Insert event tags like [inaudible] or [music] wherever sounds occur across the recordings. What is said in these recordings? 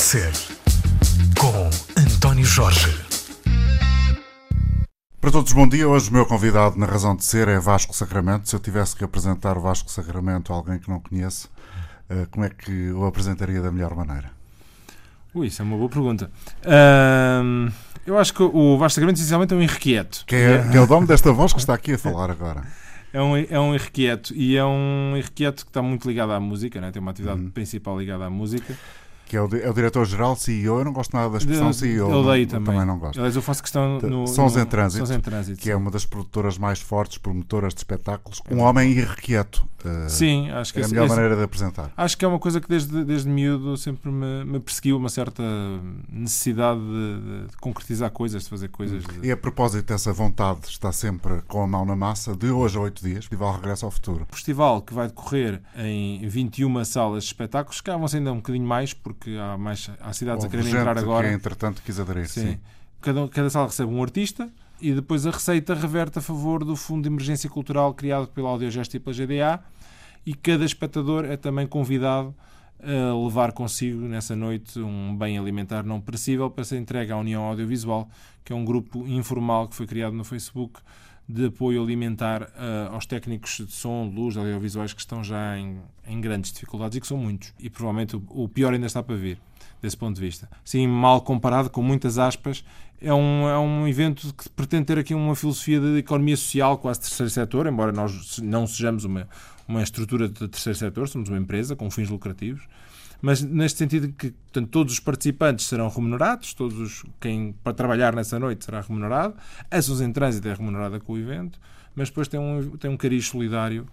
de Ser, com António Jorge. Para todos, bom dia. Hoje o meu convidado na Razão de Ser é Vasco Sacramento. Se eu tivesse que apresentar o Vasco Sacramento a alguém que não conheço, eh, como é que o apresentaria da melhor maneira? Ui, isso é uma boa pergunta. Eu acho que o Vasco Sacramento essencialmente é um irrequieto. Que é, que é o dono desta voz que está aqui a [laughs] falar agora. É um, é um irrequieto e é um irrequieto que está muito ligado à música, né? tem uma atividade Uhum. principal ligada à música. Que é o, é o diretor-geral, CEO. Eu não gosto nada da expressão CEO. eu odeio não- também. não gosto. Aliás, eu faço questão no, Sons no- em Trânsito, Sons em Trânsito. Que é uma das produtoras mais fortes, promotoras de espetáculos. Um homem irrequieto. eh, Sim, acho que É a melhor esse- maneira de apresentar. Acho que é uma coisa que desde, desde miúdo sempre me, me perseguiu uma certa necessidade de, de concretizar coisas, de fazer coisas. de- E a propósito dessa vontade, está sempre com a mão na massa, de hoje a oito dias, o Festival Regresso ao Futuro. O festival que vai decorrer em 21 salas de espetáculos, cá vão-se ainda um bocadinho mais, porque há, mais, há cidades a Houve quererem gente entrar agora. que, entretanto, quis aderir. Sim. Sim. Cada, cada sala recebe um artista e depois a receita reverte a favor do Fundo de Emergência Cultural criado pela Audiogesto e pela GDA e cada espectador é também convidado a levar consigo nessa noite um bem alimentar não perecível para ser entregue à União Audiovisual, que é um grupo informal que foi criado no Facebook de apoio alimentar eh, aos técnicos de som, luz, audiovisuais que estão já em, em grandes dificuldades e que são muitos. E provavelmente o, o pior ainda está para vir, desse ponto de vista. Sim, mal comparado, com muitas aspas, é um, é um evento que pretende ter aqui uma filosofia de economia social, quase terceiro setor, embora nós não sejamos uma, uma estrutura de terceiro setor, somos uma empresa com fins lucrativos mas neste sentido que portanto, todos os participantes serão remunerados, todos os, quem para trabalhar nessa noite será remunerado, a Sons em Trânsito é remunerada com o evento, mas depois tem um, tem um cariz solidário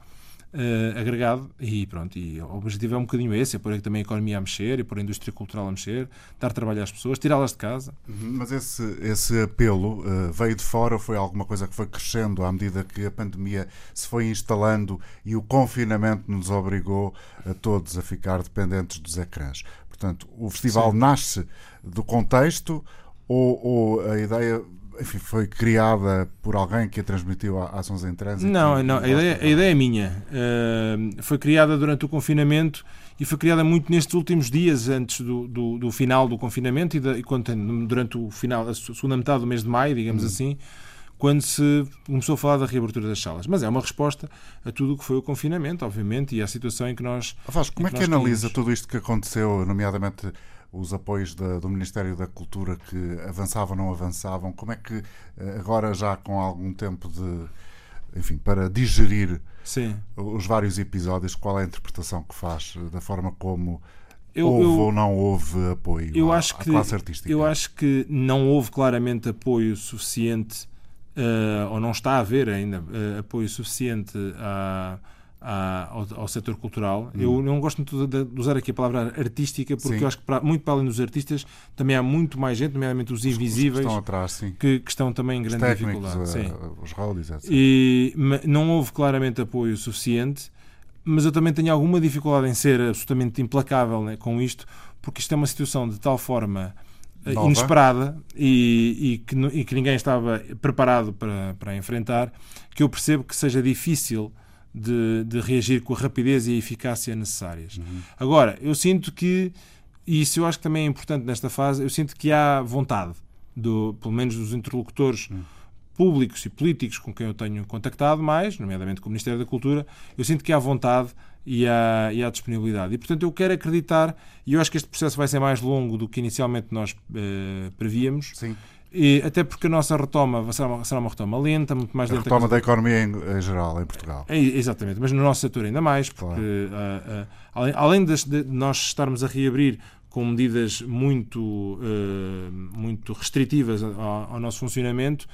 eh, agregado e pronto, e o objetivo é um bocadinho esse, é pôr aqui também a economia a mexer, é pôr a indústria cultural a mexer, dar trabalho às pessoas, tirá-las de casa. Uhum, Mas esse, esse apelo eh, veio de fora ou foi alguma coisa que foi crescendo à medida que a pandemia se foi instalando e o confinamento nos obrigou a todos a ficar dependentes dos ecrãs? Portanto, o festival Sim. nasce do contexto ou, ou a ideia enfim, foi criada por alguém que a transmitiu à Ações em Trânsito? Não, não a, ideia, a ideia é minha. Uh, foi criada durante o confinamento e foi criada muito nestes últimos dias antes do, do, do final do confinamento e, da, e quando, durante o final, a segunda metade do mês de maio, digamos Hum. assim, quando se começou a falar da reabertura das salas. Mas é uma resposta a tudo o que foi o confinamento, obviamente, e à situação em que nós. Vasco, como é que nós analisa tínhamos. tudo isto que aconteceu, nomeadamente os apoios da- do Ministério da Cultura que avançavam ou não avançavam? Como é que eh, agora já com algum tempo de enfim, para digerir Sim. os vários episódios, qual é a interpretação que faz eh, da forma como Eu, houve eu- ou não houve apoio eu à, acho à que classe artística? eu acho que não houve claramente apoio suficiente eh, ou não está a haver ainda eh, apoio suficiente à- à- ao, ao setor cultural. Eu não gosto muito de, de usar aqui a palavra artística porque Hum. Sim. eu acho que para- muito para além dos artistas também há muito mais gente, nomeadamente os Os- os que invisíveis, estão atrás, que, que estão também em Os grande técnicos, dificuldade. eh, Sim. os roadies, etc. E não houve claramente apoio suficiente, mas eu também tenho alguma dificuldade em ser absolutamente implacável né, com isto, porque isto é uma situação de tal forma eh, Nova. inesperada e, e que, e que ninguém estava preparado para, para enfrentar, que eu percebo que seja difícil de, de reagir com a rapidez e a eficácia necessárias. Agora, eu sinto que, e isso eu acho que também é importante nesta fase, eu sinto que há vontade, do, pelo menos dos interlocutores públicos e políticos com quem eu tenho contactado mais, nomeadamente com o Ministério da Cultura, eu sinto que há vontade e há, e há disponibilidade. E, portanto, eu quero acreditar, e eu acho que este processo vai ser mais longo do que inicialmente nós eh, prevíamos, Sim, e até porque a nossa retoma será uma, será uma retoma lenta, muito mais a lenta. retoma que- da economia em, em geral, em Portugal. é, exatamente, mas no nosso setor ainda mais, porque Claro. ah, ah, além, além das- de nós estarmos a reabrir com medidas muito, ah, muito restritivas ao, ao nosso funcionamento,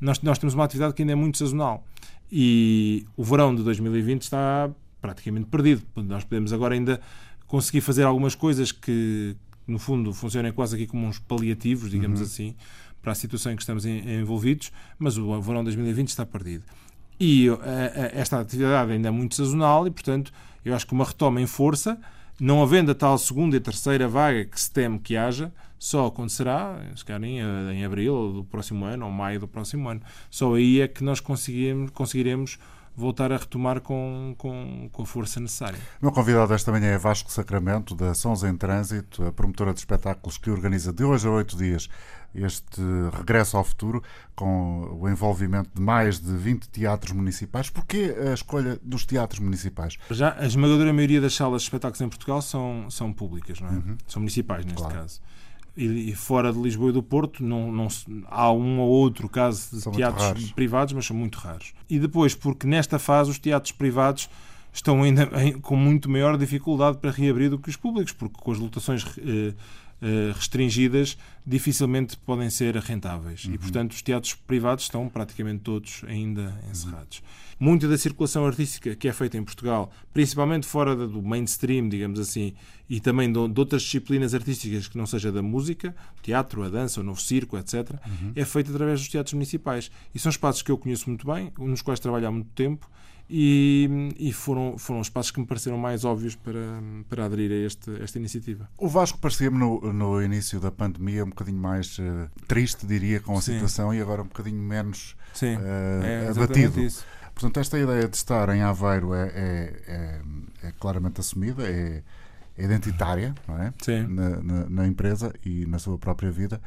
nós, nós temos uma atividade que ainda é muito sazonal. E o verão de 2020 está praticamente perdido. Nós podemos agora ainda conseguir fazer algumas coisas que, no fundo, funcionem quase aqui como uns paliativos, digamos assim, para a situação em que estamos en- envolvidos, mas o verão de 2020 está perdido. E eh, eh, esta atividade ainda é muito sazonal e, portanto, eu acho que uma retoma em força, não havendo a tal segunda e terceira vaga que se teme que haja, só acontecerá, se calhar em, em abril do próximo ano ou maio do próximo ano. Só aí é que nós conseguiremos voltar a retomar com, com, com a força necessária. O meu convidado esta manhã é Vasco Sacramento, da Sons em Trânsito, a promotora de espetáculos que organiza de hoje a oito dias este regresso ao futuro, com o envolvimento de mais de 20 teatros municipais. Porquê a escolha dos teatros municipais? Já a esmagadora maioria das salas de espetáculos em Portugal são, são públicas, não é? Uhum. São municipais, neste claro. caso. E, e, fora de Lisboa e do Porto não, não, há um ou outro caso de são teatros privados, mas são muito raros. E depois, porque nesta fase os teatros privados estão ainda com muito maior dificuldade para reabrir do que os públicos, porque com as lotações eh, restringidas dificilmente podem ser rentáveis. Uhum. E, portanto, os teatros privados estão praticamente todos ainda encerrados. Uhum. Muita da circulação artística que é feita em Portugal, principalmente fora do mainstream, digamos assim, e também de, outras disciplinas artísticas que não seja da música, teatro, a dança, o novo circo, etc., uhum. é feita através dos teatros municipais. E são espaços que eu conheço muito bem, nos quais trabalho há muito tempo e, e, foram, foram os passos que me pareceram mais óbvios para, para aderir a, este, esta iniciativa. O Vasco parecia-me no, no início da pandemia um bocadinho mais uh, triste, diria, com a Sim. situação e agora um bocadinho menos Sim, uh, é abatido. Isso. Portanto, esta ideia de estar em Aveiro é, é, é, é claramente assumida, é, é identitária não é? Na, na, na empresa e na sua própria vida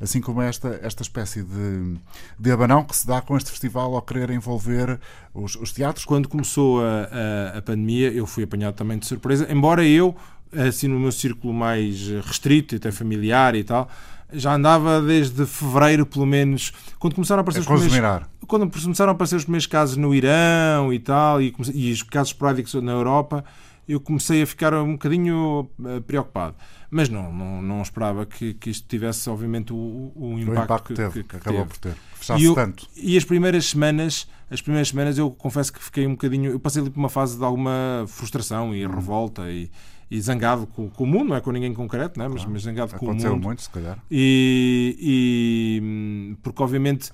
assim como esta, esta espécie de, de abanão que se dá com este festival ao querer envolver os, os teatros. Quando começou a, a, a pandemia, eu fui apanhado também de surpresa, embora eu, assim no meu círculo mais restrito, até familiar e tal, já andava desde fevereiro, pelo menos, quando começaram a aparecer é os primeiros, quando começaram a aparecer os primeiros casos no Irão e tal, e, e os casos esporádicos na Europa, eu comecei a ficar um bocadinho eh, preocupado. Mas não, não, não esperava que, que isto tivesse, obviamente, o, o impacto, o impacto que, teve, que, que acabou teve. por ter. Fechasse e, tanto. e as primeiras semanas, as primeiras semanas eu confesso que fiquei um bocadinho, eu passei ali por uma fase de alguma frustração e hum. revolta e, e zangado com, com, o mundo, não é com ninguém concreto, não é? mas, mas zangado com o mundo. Aconteceu muito, se calhar. E, e, porque obviamente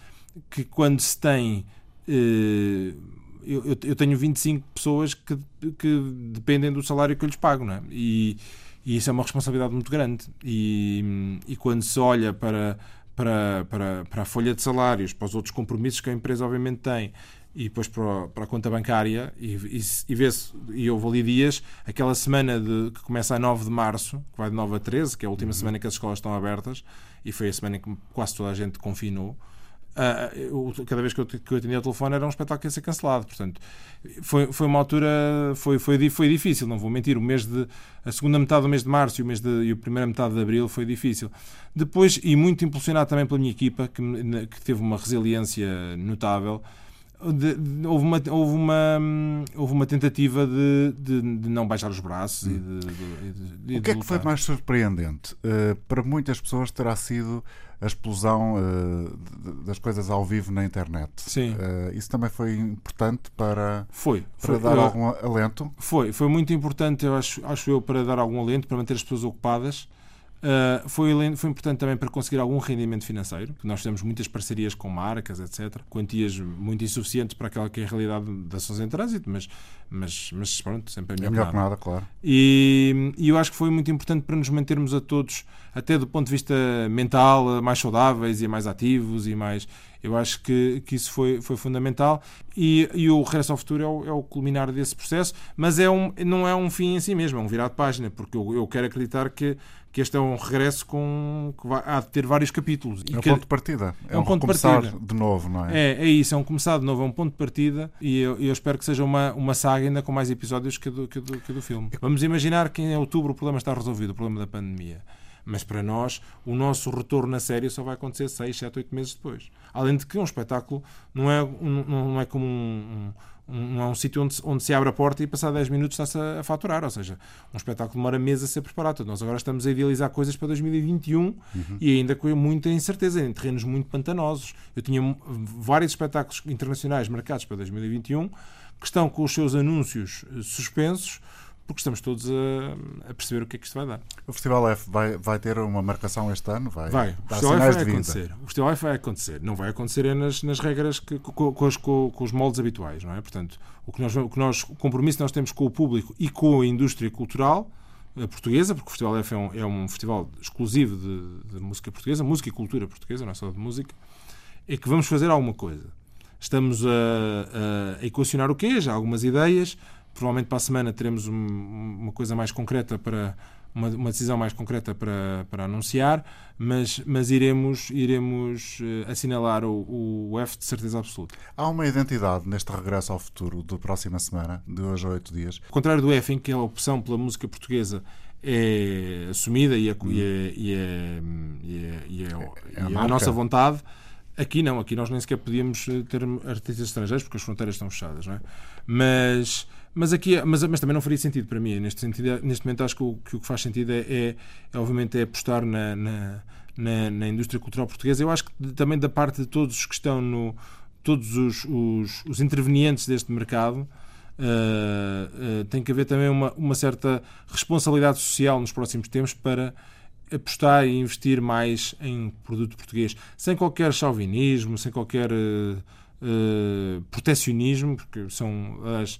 que quando se tem eh, eu, eu, tenho 25 pessoas que, que dependem do salário que eu lhes pago, não é? E, e isso é uma responsabilidade muito grande. E, e quando se olha para, para, para, para a folha de salários, para os outros compromissos que a empresa obviamente tem, e depois para, para a conta bancária, e, e, e vê-se, e houve ali dias, aquela semana de, que começa a 9 de março, que vai de 9 a 13, que é a última uhum. semana que as escolas estão abertas, e foi a semana em que quase toda a gente confinou. Uh, cada vez que eu, que atendia o telefone era um espetáculo que ia ser cancelado. Portanto, foi, foi uma altura, foi, foi, foi difícil, não vou mentir. O mês de, a segunda metade do mês de março e, o mês de, e a primeira metade de abril foi difícil. Depois, e muito impulsionado também pela minha equipa, que, que teve uma resiliência notável. De, de, houve, uma, houve, uma, houve uma tentativa de, de, de não baixar os braços hum. e de, O que é que foi mais surpreendente? Uh, para muitas pessoas terá sido a explosão uh, das coisas ao vivo na internet. Sim. Uh, isso também foi importante para, foi, para foi, dar algum alento? Foi, foi muito importante, eu acho, acho eu, para dar algum alento, para manter as pessoas ocupadas. Uh, foi, foi importante também para conseguir algum rendimento financeiro. Nós fizemos muitas parcerias com marcas, etc. Quantias muito insuficientes para aquela que é a realidade das ações em trânsito, mas, mas, mas pronto, sempre é melhor, é melhor que, nada. que nada. claro. E, e eu acho que foi muito importante para nos mantermos a todos, até do ponto de vista mental, mais saudáveis e mais ativos e mais. Eu acho que, que isso foi, foi fundamental e, e o Regresso ao Futuro é o, é o culminar desse processo, mas é um, não é um fim em si mesmo, é um virar de página, porque eu, eu quero acreditar que que este é um regresso com que vai, há de ter vários capítulos. É um ponto de partida. É, é um, um ponto de partida. de novo, não é? É, é isso, é um começar de novo, é um ponto de partida e eu, eu espero que seja uma, uma saga ainda com mais episódios que do, que, do, que do filme. Vamos imaginar que em outubro o problema está resolvido, o problema da pandemia. Mas para nós, o nosso retorno na série só vai acontecer 6, 7, 8 meses depois. Além de que um espetáculo não é, um, não é como um, um, é um sítio onde, onde se abre a porta e passar 10 minutos está-se a, a, faturar. Ou seja, um espetáculo demora meses a ser preparado. Nós agora estamos a idealizar coisas para 2021 uhum. e ainda com muita incerteza, em terrenos muito pantanosos. Eu tinha vários espetáculos internacionais marcados para 2021 que estão com os seus anúncios eh, suspensos porque estamos todos a, a, perceber o que é que isto vai dar. O Festival F vai, vai ter uma marcação este ano? Vai, vai. O Festival F vai acontecer. O Festival F vai acontecer. Não vai acontecer é nas, nas regras, que, com, com, os, com, os moldes habituais, não é? Portanto, o que, nós, o que nós, o compromisso que nós temos com o público e com a indústria cultural portuguesa, porque o Festival F é um, é um festival exclusivo de, de música portuguesa, música e cultura portuguesa, não é só de música, é que vamos fazer alguma coisa. estamos a, a, a equacionar o quê? Já há algumas ideias. Provavelmente para a semana teremos um, uma coisa mais concreta para uma, uma, decisão mais concreta para, para anunciar, mas, mas iremos, iremos uh, assinalar o, o F de certeza absoluta. Há uma identidade neste regresso ao futuro da próxima semana, de hoje a oito dias? Ao contrário do F, em que a opção pela música portuguesa é assumida e é, hum. e é, e é, e é, é a, a nossa vontade. Aqui não, aqui nós nem sequer podíamos eh, ter artistas estrangeiros porque as fronteiras estão fechadas, não é? Mas, mas aqui, mas, mas também não faria sentido para mim. Neste, sentido, neste momento acho que o que, o que faz sentido é, é, é, obviamente, é apostar na, na, na, na, indústria cultural portuguesa. Eu acho que também da parte de todos os que estão no, todos os, os, os intervenientes deste mercado, Uh, uh, tem que haver também uma, uma certa responsabilidade social nos próximos tempos para apostar e investir mais em produto português, sem qualquer chauvinismo, sem qualquer uh, uh, protecionismo, porque são as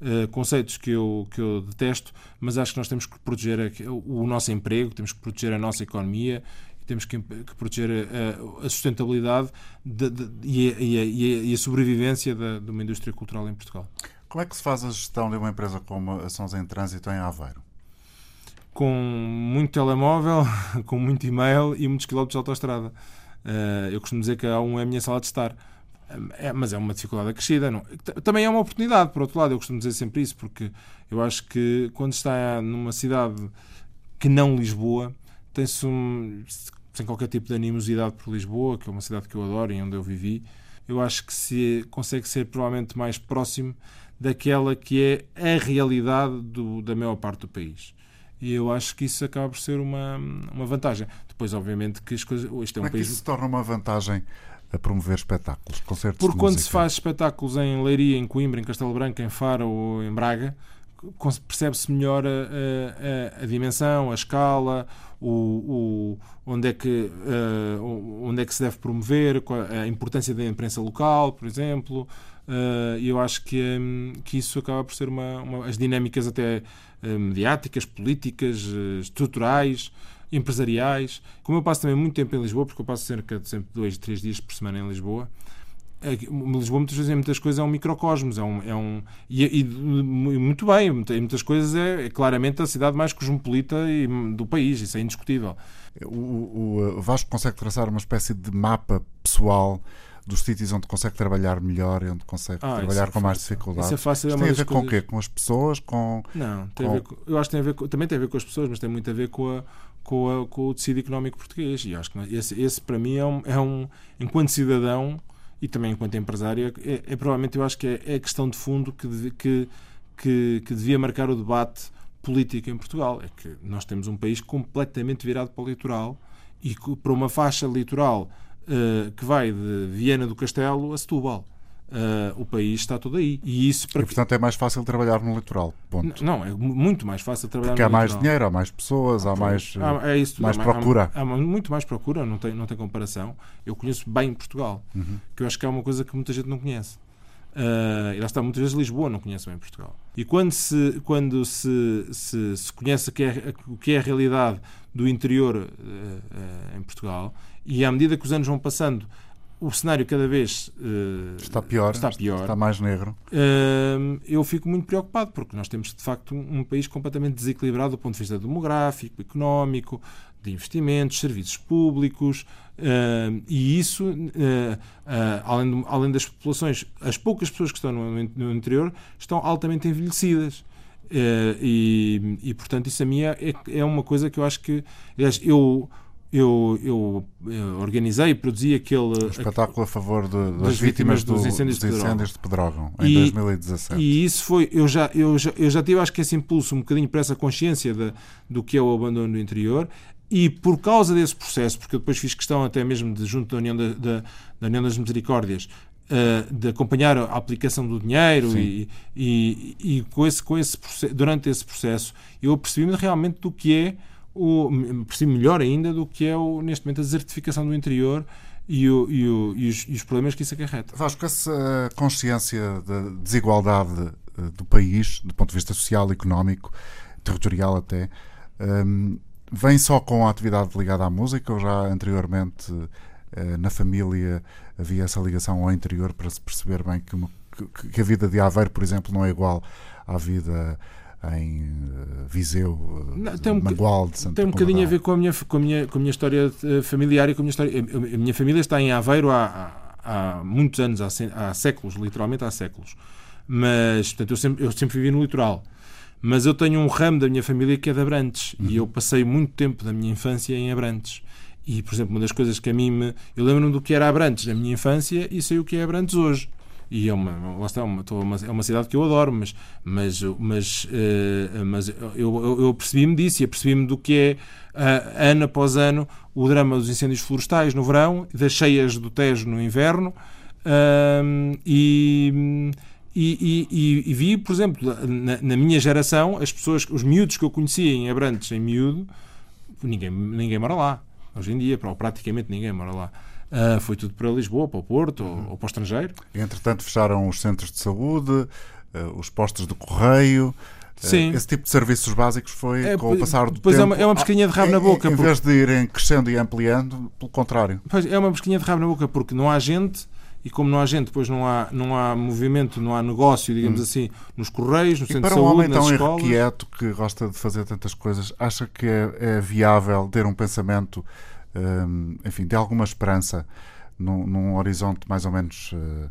uh, conceitos que eu, que eu detesto, mas acho que nós temos que proteger o nosso emprego, temos que proteger a nossa economia temos que, que proteger a, a sustentabilidade de, de, e, a, e, e, a, sobrevivência de, de uma indústria cultural em Portugal. Como é que se faz a gestão de uma empresa como a Sons em Trânsito em Aveiro? Com muito telemóvel, [laughs] com muito e-mail e muitos quilómetros de autoestrada. Uh, eu costumo dizer que a um é a minha sala de estar. É, mas é uma dificuldade acrescida. Não. Também é uma oportunidade, por outro lado, eu costumo dizer sempre isso, porque eu acho que quando está numa cidade que não Lisboa, tem-se um, sem qualquer tipo de animosidade por Lisboa, que é uma cidade que eu adoro e onde eu vivi, eu acho que se consegue ser provavelmente mais próximo daquela que é a realidade do, da maior parte do país. E eu acho que isso acaba por ser uma, uma vantagem. Depois, obviamente, que as coisas. Isto é um Como é país. Que isso se torna uma vantagem a promover espetáculos, concertos Porque quando se faz espetáculos em Leiria, em Coimbra, em Castelo Branco, em Faro ou em Braga, percebe-se melhor a, a, a, dimensão, a escala, o, o, onde, é que, uh, onde é que se deve promover, a importância da imprensa local, por exemplo. Uh, eu acho que, um, que isso acaba por ser uma, uma as dinâmicas até uh, mediáticas, políticas, estruturais, empresariais. Como eu passo também muito tempo em Lisboa, porque eu passo cerca de sempre dois, três dias por semana em Lisboa, é Lisboa muitas vezes em muitas coisas é um microcosmos é um, é um e, e muito bem em muitas coisas é, é, claramente a cidade mais cosmopolita do país isso é indiscutível o, o Vasco consegue traçar uma espécie de mapa pessoal dos sítios onde consegue trabalhar melhor e onde consegue ah, trabalhar é com mais dificuldade. Isso é fácil. É tem a ver com o quê? Com as pessoas? Com, não, tem com... a ver com, eu acho que tem a ver com, também tem a ver com as pessoas, mas tem muito a ver com, a, com, a, com o tecido económico português. E acho que esse, esse para mim é um, é um enquanto cidadão e também enquanto empresário, é, é provavelmente eu acho que é, é a questão de fundo que, que, que, que devia marcar o debate político em Portugal. É que nós temos um país completamente virado para o litoral e para uma faixa litoral uh, que vai de Viena do Castelo a Setúbal. Uh, o país está todo aí. E, isso para e, portanto, é mais fácil trabalhar no litoral. Ponto. Não, é muito mais fácil trabalhar Porque no há mais dinheiro, há mais pessoas, há mais, há, é isso, mais há, procura. Há, há, muito mais procura, não tem, não tem comparação. Eu conheço bem Portugal, uhum. que eu acho que é uma coisa que muita gente não conhece. Uh, e lá está, muitas vezes Lisboa não conhece bem Portugal. E quando se, quando se, se, se conhece o que, é, que é a realidade do interior uh, em Portugal, e à medida que os anos vão passando, o cenário cada vez uh, está, pior, está pior, está mais negro. Uh, eu fico muito preocupado porque nós temos de facto um, um, país completamente desequilibrado do ponto de vista demográfico, económico, de investimentos, serviços públicos uh, e isso, além, de, além das populações, as poucas pessoas que estão no, no interior estão altamente envelhecidas. e, e portanto isso a mim é, é uma coisa que eu acho que aliás, eu eu, eu, eu, organizei e produzi aquele um espetáculo a favor de, das, das, vítimas, vítimas dos, incêndios, dos incêndios de Pedrógão em e, 2017. E isso foi, eu já, eu, já, eu já tive, acho que esse impulso um bocadinho para essa consciência de, do que é o abandono do interior. E por causa desse processo, porque eu depois fiz questão até mesmo de, junto da União, da, da, da União das Misericórdias, uh, de acompanhar a aplicação do dinheiro e, e, e, com esse, com esse, durante esse processo eu percebi-me realmente do que é o, percebo melhor ainda do que é o, neste momento a desertificação do interior e, o, e, o, e, os, e, os, problemas que isso acarreta. Vasco, essa consciência da desigualdade eh, do país, do ponto de vista social, económico, territorial até, um, vem só com a atividade ligada à música ou já anteriormente uh, na família havia essa ligação ao interior para se perceber bem que, uma, que a vida de Aveiro, por exemplo, não é igual à vida em uh, Viseu, não, tem um, Mangualde, Santa Tem um bocadinho a ver com a minha, com a minha, com a minha história familiar e com a minha história. A minha família está em Aveiro há, há, há muitos anos, há, há séculos, literalmente há séculos. Mas, portanto, eu sempre, eu sempre vivi no litoral. Mas eu tenho um ramo da minha família que é de Abrantes uhum. e eu passei muito tempo da minha infância em Abrantes. E, por exemplo, uma das coisas que a mim me. Eu lembro-me do que era Abrantes na minha infância e sei o que é Abrantes hoje. E é uma, lá está, uma, uma, é uma cidade que eu adoro, mas, mas, mas, uh, mas eu, eu, eu percebi-me disso e percebi-me do que é, uh, ano após ano, o drama dos incêndios florestais no verão, das cheias do Tejo no inverno. Uh, e, e, e, e, vi, por exemplo, na, na, minha geração, as pessoas, os miúdos que eu conhecia em Abrantes, em miúdo, ninguém, ninguém mora lá. Hoje em dia, praticamente ninguém mora lá. Uh, foi tudo para Lisboa, para o Porto uhum. ou, ou, para o estrangeiro. Entretanto, fecharam os centros de saúde, uh, os postos de correio. Ah, Sim. Esse tipo de serviços básicos foi é, com o passar do pois tempo. é uma, é uma pesquinha de rabo na boca. Em, em porque... vez de irem crescendo e ampliando, pelo contrário. Pois é uma pesquinha de rabo na boca porque não há gente e como não há gente, depois não há, não há movimento, não há negócio, digamos hum. assim, nos correios, no e centro de saúde, um homem tão escolas. irrequieto que gosta de fazer tantas coisas, acha que é, é viável ter um pensamento, hum, enfim, de alguma esperança num, num horizonte mais ou menos uh,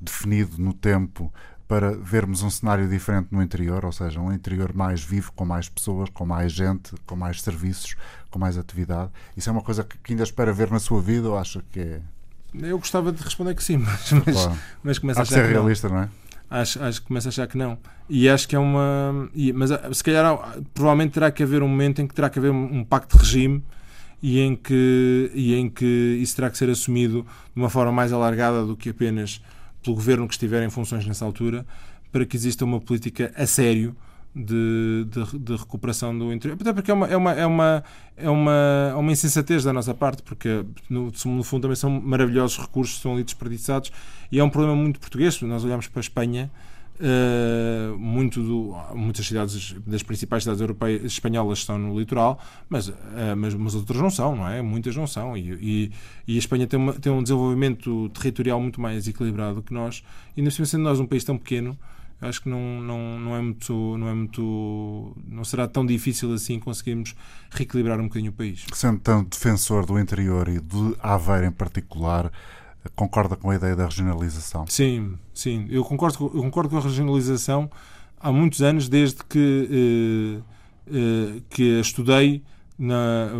definido no tempo para vermos um cenário diferente no interior, ou seja, um interior mais vivo, com mais pessoas, com mais gente, com mais serviços, com mais atividade. Isso é uma coisa que ainda espera ver na sua vida ou acha que é eu gostava de responder que sim, [laughs] mas, mas, claro. mas começo a achar ser que realista, não. não é? Acho, acho que começo a achar que não. E acho que é uma. E, mas ah, se calhar provavelmente terá que haver um momento em que terá que haver um, um pacto de regime e em, que, e em que isso terá que ser assumido de uma forma mais alargada do que apenas pelo governo que estiver em funções nessa altura, para que exista uma política a sério de, de, de, recuperação do interior. Até porque é uma, é uma, é uma, é uma, é uma insensatez da nossa parte, porque no, no fundo também são maravilhosos recursos que são ali desperdiçados e é um problema muito português. Nós olhamos para a Espanha. Uh, muito do, muitas cidades das principais cidades europeias espanholas estão no litoral mas, uh, mas, mas outras não são não é? Muitas não são. E, e, e a Espanha tem, uma, tem um desenvolvimento territorial muito mais equilibrado que nós. E ainda sendo nós um país tão pequeno acho que não, não, não é muito não é muito não será tão difícil assim conseguirmos reequilibrar um bocadinho o país. Sendo tão defensor do interior e de Aveiro em particular, concorda com a ideia da regionalização? Sim, sim, eu concordo, eu concordo com a regionalização há muitos anos desde que eh, eh, que estudei na,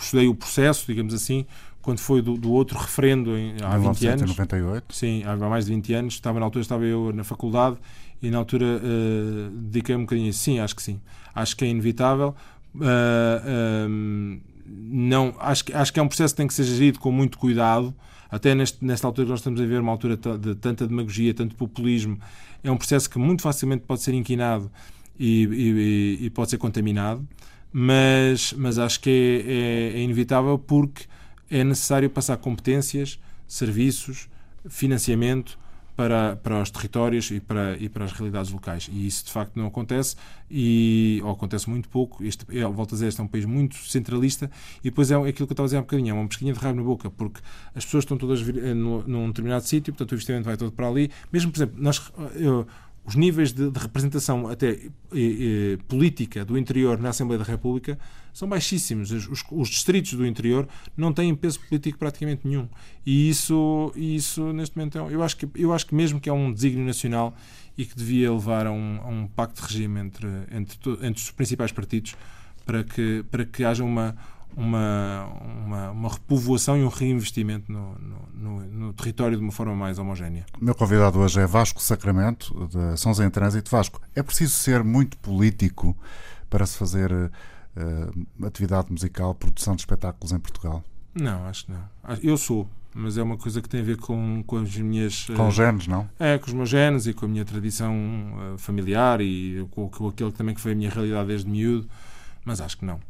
estudei o processo, digamos assim, quando foi do, do outro referendo em, há 20 anos. Sim, há mais de 20 anos. Estava, na altura estava eu na faculdade e na altura uh, dediquei um bocadinho sim, acho que sim. Acho que é inevitável. Uh, um, não, acho, que, acho que é um processo que tem que ser gerido com muito cuidado. Até neste, nesta altura que nós estamos a ver, uma altura de tanta demagogia, tanto populismo, é um processo que muito facilmente pode ser inquinado e, e, e pode ser contaminado. Mas, mas acho que é, é, é inevitável porque é necessário passar competências, serviços, financiamento para, para os territórios e para, e para as realidades locais. E isso de facto não acontece, e, ou acontece muito pouco. Este, é, volto a dizer, este é um país muito centralista e depois é aquilo que eu estava a dizer há um bocadinho, é uma pesquinha de rabo na boca, porque as pessoas estão todas eh, num determinado sítio, portanto o investimento vai todo para ali. Mesmo, por exemplo, nós. Eu, os níveis de, de representação até política do interior na Assembleia da República são baixíssimos. Os, os, distritos do interior não têm peso político praticamente nenhum. E isso, isso neste momento, é, eu, acho que, eu acho que mesmo que é um desígnio nacional e que devia levar a um, a um pacto de regime entre, entre, entre os principais partidos para que, para que haja uma, uma, uma, uma, repovoação e um reinvestimento no, no, no, território de uma forma mais homogénea. O meu convidado hoje é Vasco Sacramento, da São Zé em Trânsito. Vasco, é preciso ser muito político para se fazer uh, atividade musical, produção de espetáculos em Portugal? Não, acho que não. Eu sou, mas é uma coisa que tem a ver com, com as minhas. Com os genes, não? É, com os meus genes e com a minha tradição uh, familiar e com, com aquilo que também que foi a minha realidade desde miúdo mas acho que não.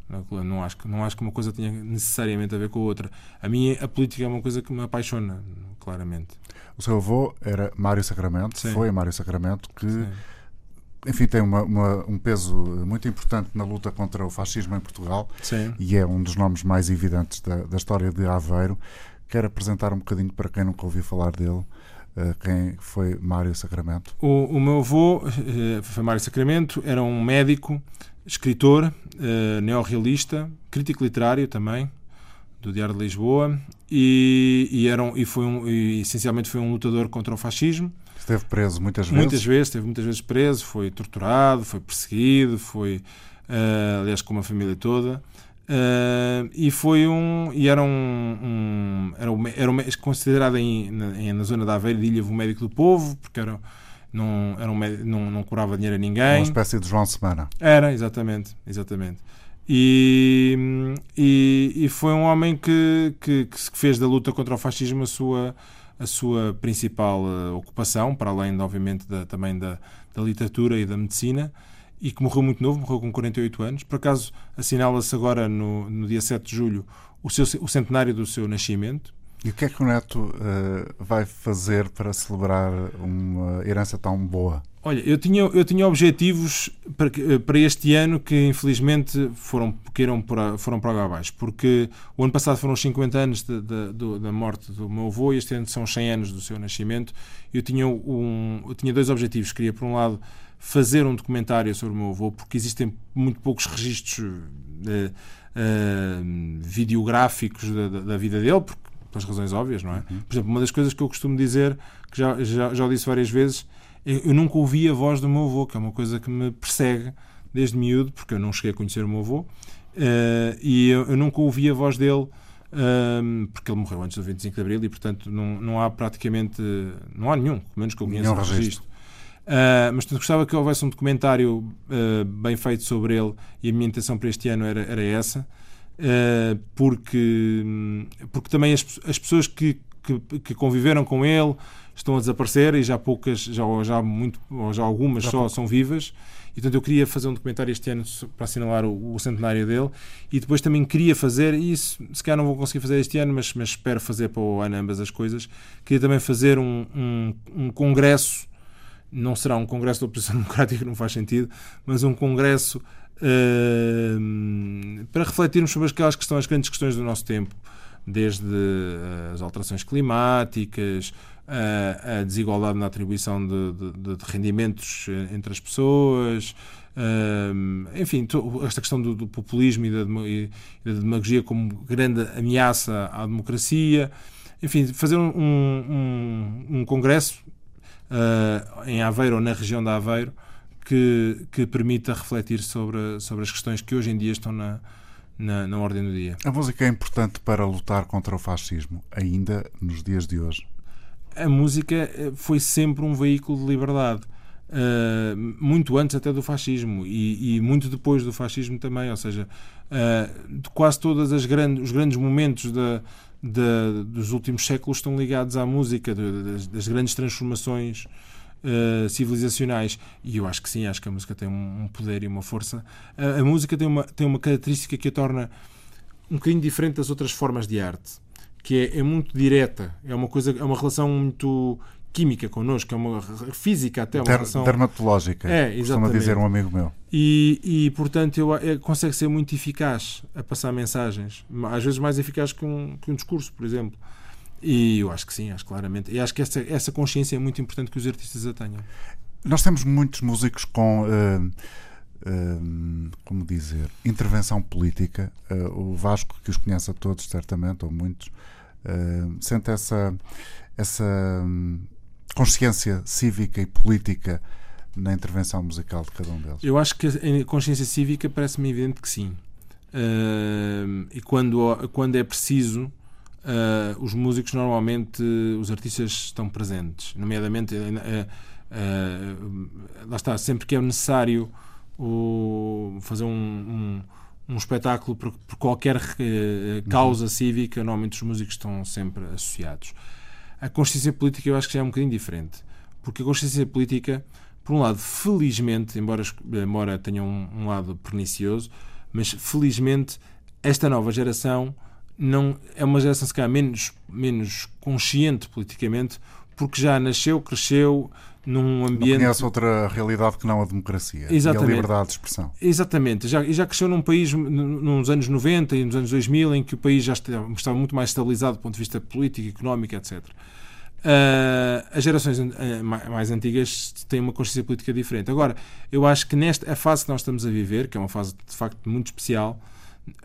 Não acho, não acho que uma coisa tenha necessariamente a ver com a outra. A minha a política é uma coisa que me apaixona, claramente. O seu avô era Mário Sacramento, Sim. foi Mário Sacramento, que, Sim. enfim, tem uma, uma, um peso muito importante na luta contra o fascismo em Portugal Sim. e é um dos nomes mais evidentes da, da história de Aveiro Quer apresentar um bocadinho para quem nunca ouviu falar dele? Uh, quem foi Mário Sacramento? O, o meu avô uh, foi Mário Sacramento, era um médico, escritor, uh, neorrealista, crítico literário também, do Diário de Lisboa, e, e, era um, e, foi um, e essencialmente foi um lutador contra o fascismo. Esteve preso muitas vezes? Muitas vezes, esteve muitas vezes preso, foi torturado, foi perseguido, foi, uh, aliás, com uma família toda. Uh, e foi um e era um, um era, um, era um, considerado em, na, na, zona da Aveira de Ilha o médico do povo porque era não era um não, não curava dinheiro a ninguém uma espécie de João Semana era exatamente exatamente e, e, e foi um homem que, que, que fez da luta contra o fascismo a sua a sua principal uh, ocupação para além obviamente da, também da, da literatura e da medicina e que morreu muito novo, morreu com 48 anos. Por acaso, assinala-se agora, no, no dia 7 de julho, o, seu, o centenário do seu nascimento. E o que é que o Neto uh, vai fazer para celebrar uma herança tão boa? Olha, eu tinha, eu tinha objetivos para, eh, para este ano que infelizmente foram, queiram para, foram para abaixo, porque o ano passado foram os 50 anos de, de, de, da morte do meu avô e este ano são 100 anos do seu nascimento. Eu tinha, um, eu tinha dois objetivos. Queria, por um lado, fazer um documentário sobre o meu avô, porque existem muito poucos registros uh, uh, videográficos da, da, vida dele, porque, pelas razões óbvias, não é? Uhum. Por exemplo, uma das coisas que eu costumo dizer, que já, já, já disse várias vezes, eu, eu nunca ouvi a voz do meu avô, que é uma coisa que me persegue desde miúdo, porque eu não cheguei a conhecer o meu avô, uh, e eu, eu, nunca ouvi a voz dele. porque ele morreu antes do 25 de Abril e, portanto, não, não há praticamente. Não há nenhum, pelo menos que eu conheça, registro. registro. Uh, mas portanto, gostava que houvesse um documentário uh, bem feito sobre ele e a minha intenção para este ano era, era essa, uh, porque, porque também as, as pessoas que, que, que, conviveram com ele estão a desaparecer e já poucas, já, já, muito, já algumas já só pouco. são vivas. E, portanto, eu queria fazer um documentário este ano para assinalar o, o, centenário dele e depois também queria fazer, e isso se calhar não vou conseguir fazer este ano, mas, mas espero fazer para o ano ambas as coisas. Queria também fazer um, um, um congresso não será um congresso da oposição [laughs] democrática, não faz sentido, mas um congresso uh, para refletirmos sobre aquelas que são as grandes questões do nosso tempo, desde uh, as alterações climáticas, uh, a desigualdade na atribuição de, de, de rendimentos eh, entre as pessoas, enfim, esta questão do, do populismo e da, e da, demagogia como grande ameaça à democracia. Enfim, fazer um, um, um congresso uh, em Aveiro ou na região da Aveiro que, que permita refletir sobre, sobre as questões que hoje em dia estão na, na, na ordem do dia. A música é importante para lutar contra o fascismo, ainda nos dias de hoje? A música eh, foi sempre um veículo de liberdade. Uh, muito antes até do fascismo e, e, muito depois do fascismo também, ou seja, uh, de quase todos os grandes momentos da, de, dos últimos séculos estão ligados à música, de, das, das, grandes transformações uh, civilizacionais. E eu acho que sim, acho que a música tem um, um poder e uma força. A, a, música tem uma, tem uma característica que a torna um bocadinho diferente das outras formas de arte, que é, é muito direta, é uma coisa, é uma relação muito química connosco, é uma física até, uma Der, relação... Dermatológica, é, costuma dizer um amigo meu. E, e portanto, eu, é, consegue ser muito eficaz a passar mensagens, às vezes mais eficaz que um, que um discurso, por exemplo. E eu acho que sim, acho claramente. E acho que essa, essa consciência é muito importante que os artistas a tenham. Nós temos muitos músicos com... Uh, uh, como dizer, intervenção política. Uh, o Vasco, que os conhece a todos, certamente, ou muitos, sente essa, essa um, consciência cívica e política na intervenção musical de cada um deles? Eu acho que a consciência cívica parece-me evidente que sim. Uh, e quando, quando é preciso, uh, os músicos normalmente, os artistas estão presentes, nomeadamente, uh, lá está, sempre que é necessário o, fazer um, um, um espetáculo por, por qualquer causa uhum. cívica, normalmente os músicos estão sempre associados. A consciência política eu acho que já é um bocadinho diferente. Porque a consciência política, por um lado, felizmente, embora, embora tenha um, um lado pernicioso, mas felizmente esta nova geração não é uma geração se calhar menos, menos consciente politicamente porque já nasceu, cresceu num Não ambiente. conhece outra realidade que não a democracia Exatamente. e a liberdade de expressão. Exatamente, já, e já cresceu num país nos anos 90 e nos anos 2000 em que o país já estava, muito mais estabilizado do ponto de vista político, económico, etc. Ah, as gerações ma- mais antigas têm uma consciência política diferente. Agora, eu acho que nesta a fase que nós estamos a viver, que é uma fase de facto muito especial,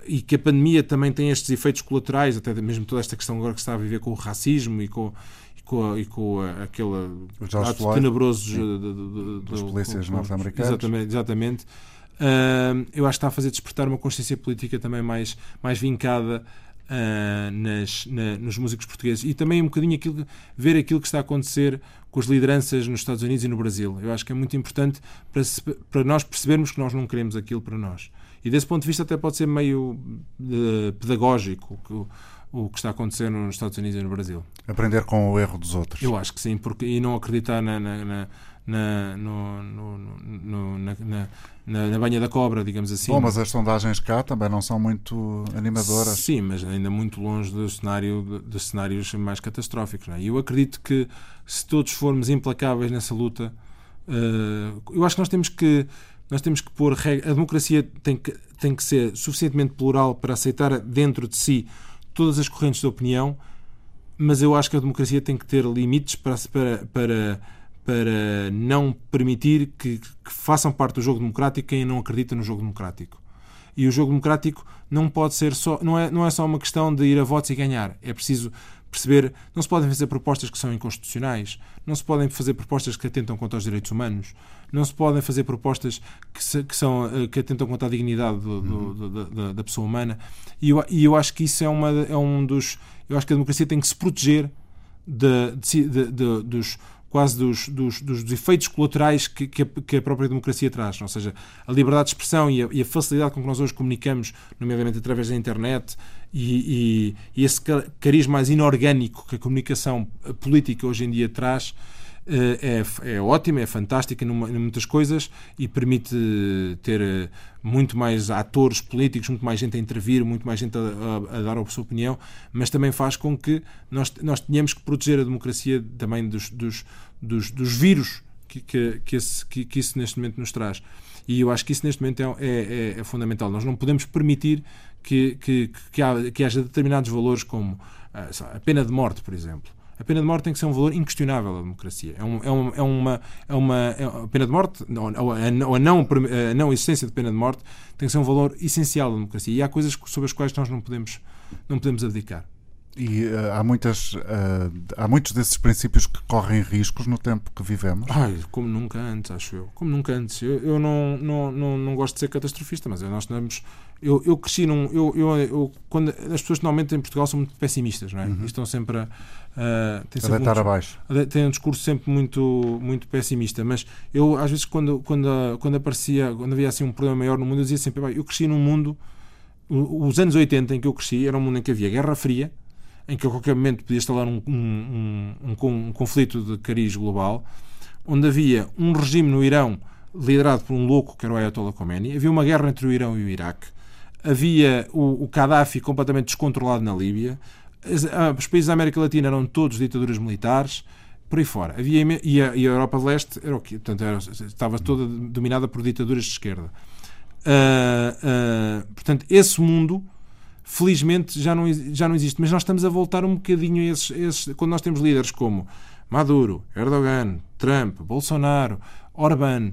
e que a pandemia também tem estes efeitos colaterais, até mesmo toda esta questão agora que se está a viver com o racismo e com, e com, a- e com a- aquele ato Floyd, tenebroso sim. de- de- de- Dos do- polícias norte-americanos. Exatamente, exatamente. Ah, eu acho que está a fazer despertar uma consciência política também mais, mais vincada ah, nas, na- nos músicos portugueses e também um bocadinho aquilo, ver aquilo que está a acontecer com as lideranças nos Estados Unidos e no Brasil. Eu acho que é muito importante para, se- para nós percebermos que nós não queremos aquilo para nós. E desse ponto de vista até pode ser meio eh, pedagógico o que- o que está a acontecer nos Estados Unidos e no Brasil. Aprender com o erro dos outros. Eu acho que sim, porque, e não acreditar na, na, na, na, no- no- no- na, na, na- banha da cobra, digamos assim. Bom, mas as sondagens cá também não são muito animadoras. Sim, mas ainda muito longe do cenário, dos cenários mais catastróficos. Não é? E eu acredito que se todos formos implacáveis nessa luta, eh, eu acho que nós temos que nós temos que pôr reg- a democracia tem que tem que ser suficientemente plural para aceitar dentro de si todas as correntes de opinião, mas eu acho que a democracia tem que ter limites para para para, para não permitir que, que façam parte do jogo democrático quem não acredita no jogo democrático. E o jogo democrático não pode ser só, não é, não é só uma questão de ir a votos e ganhar. É preciso perceber, não se podem fazer propostas que são inconstitucionais, não se podem fazer propostas que atentam contra os direitos humanos, não se podem fazer propostas que, se- que são, eh, que atentam contra a dignidade do- do- do- da- da, pessoa humana. E eu, e eu acho que isso é, uma, é um dos. Eu acho que a democracia tem que se proteger de, de- de- dos quase dos, dos, dos efeitos colaterais que, que, a, que a própria democracia traz, ou seja, a liberdade de expressão e a, e a facilidade com que nós hoje comunicamos, nomeadamente através da internet, e, e- e esse ca- cariz mais inorgânico que a comunicação política hoje em dia traz, eh, é, é ótima, é fantástica em muitas coisas e permite ter eh, muito mais atores políticos, muito mais gente a intervir, muito mais gente a, a- a dar a sua opinião, mas também faz com que nós, nós tenhamos que proteger a democracia também dos, dos, dos, dos vírus que, que, que, esse- que- que isso neste momento nos traz. E eu acho que isso neste momento é, é- é- fundamental. Nós não podemos permitir que, que, que, há- que haja determinados valores como ah, a pena de morte, por exemplo. A pena de morte tem que ser um valor inquestionável da democracia. É, um- é um- é uma, é uma é- a pena de morte, ou, a, a não, a não existência de pena de morte, tem que ser um valor essencial da democracia. E há coisas sobre as quais nós não podemos, não podemos abdicar. E eh, há, muitas, eh, há muitos desses princípios que correm riscos no tempo que vivemos. Ai, como nunca antes, acho eu. Como nunca antes. Eu, eu não, não, não, não gosto de ser catastrofista, mas nós estamos. Eu, eu cresci num. Eu, eu, eu- quando, as pessoas normalmente em Portugal são muito pessimistas, não é? E estão sempre a. têm A sempre um deitar dis- abaixo. tem um discurso sempre muito, muito pessimista, mas eu às vezes quando, quando, quando aparecia, quando havia assim um problema maior no mundo, eu dizia sempre, "Pá, eu cresci num mundo, os anos 80 em que eu cresci, era um mundo em que havia Guerra Fria, em que a qualquer momento podia instalar um, um, um, um con- conflito de cariz global, onde havia um regime no Irão liderado por um louco que era o Ayatollah Khomeini, havia uma guerra entre o Irão e o Iraque, havia o, o Gaddafi completamente descontrolado na Líbia, os países da América Latina eram todos ditaduras militares, por aí fora. Havia, e, a, e a Europa de Leste era o? Portanto, era- estava toda dominada por ditaduras de esquerda. Ah, ah, portanto, esse mundo, felizmente, já não, já não existe. Mas nós estamos a voltar um bocadinho a esses, esses- Quando nós temos líderes como Maduro, Erdogan, Trump, Bolsonaro, Orbán,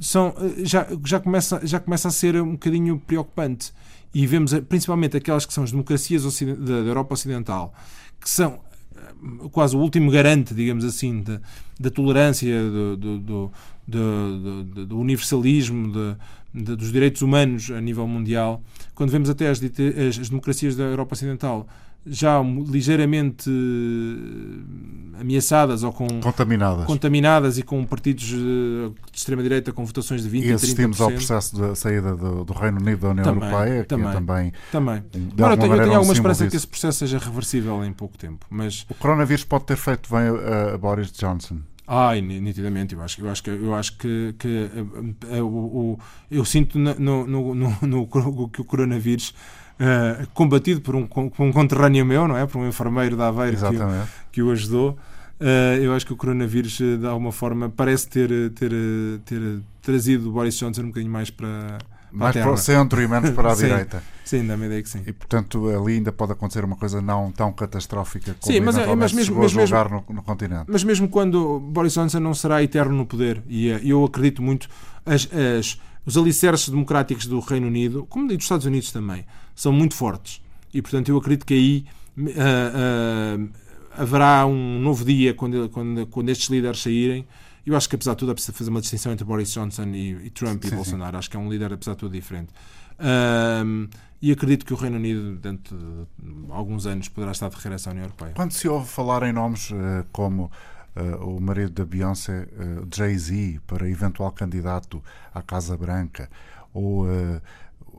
são, eh, já, já, começa, já começa a ser um bocadinho preocupante. E vemos eh, principalmente aquelas que são as democracias da, Europa Ocidental, que são eh, quase o último garante, digamos assim, da, da tolerância, do, do- do- do universalismo, de- dos direitos humanos a nível mundial. Quando vemos até as, as- as democracias da Europa Ocidental já ligeiramente eh, ameaçadas ou com Contaminadas. contaminadas e com partidos eh, de extrema-direita com votações de 20% E assistimos ao 30%. processo da saída do, do Reino Unido da União Também, Europeia, que também. é também. Também. Embora eu tenho, eu tenho um alguma símbolo esperança que disso. esse processo seja reversível em pouco tempo. Mas, O coronavírus pode ter feito bem a, a Boris Johnson. Ai, ni- nitidamente, eu acho, eu acho que, eu, acho que, que eh, eh, o, o- eu sinto no, no, no, no que o coronavírus, eh, combatido por um, por um conterrâneo meu, não é? Por um enfermeiro da Aveiro que, o- que o ajudou, Uh, eu acho que o coronavírus, de alguma forma, parece ter, ter, ter trazido Boris Johnson um bocadinho mais para, mais para o centro e menos para a [laughs] direita. Sim, dá-me ideia que sim. E portanto ali ainda pode acontecer uma coisa não tão catastrófica como sim, mas, é, mas mesmo, mas mesmo, no, no, continente. Mas mesmo quando Boris Johnson não será eterno no poder, e eu acredito muito, as, as, os alicerces democráticos do Reino Unido, como dos Estados Unidos também, são muito fortes. E portanto eu acredito que aí uh, uh, haverá um novo dia quando, quando, quando estes líderes saírem eu acho que, apesar de tudo, é preciso fazer uma distinção entre Boris Johnson e, e Trump sim, e Bolsonaro. Sim. Acho que é um líder, apesar de tudo, diferente. Um, e acredito que o Reino Unido, dentro de alguns anos, poderá estar de regresso à União Europeia. Quando se ouve falar em nomes uh, como uh, o marido da Beyoncé, uh, Jay-Z, para eventual candidato à Casa Branca, ou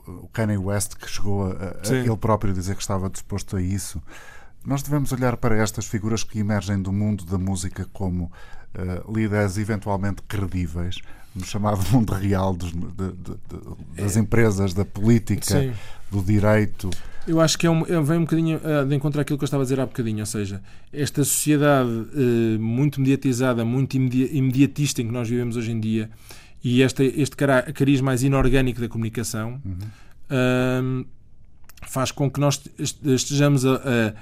o Kanye West, que chegou a, a ele próprio dizer que estava disposto a isso, nós devemos olhar para estas figuras que emergem do mundo da música como uh, líderes eventualmente credíveis no chamado [laughs] mundo real dos, de, de, de, das é. empresas, da política, Sim. do direito. Eu acho que é um, é, vem um bocadinho uh, de encontrar aquilo que eu estava a dizer há bocadinho, ou seja, esta sociedade uh, muito mediatizada, muito imediatista em que nós vivemos hoje em dia e este, este cariz mais inorgânico da comunicação uhum. faz com que nós estejamos a, a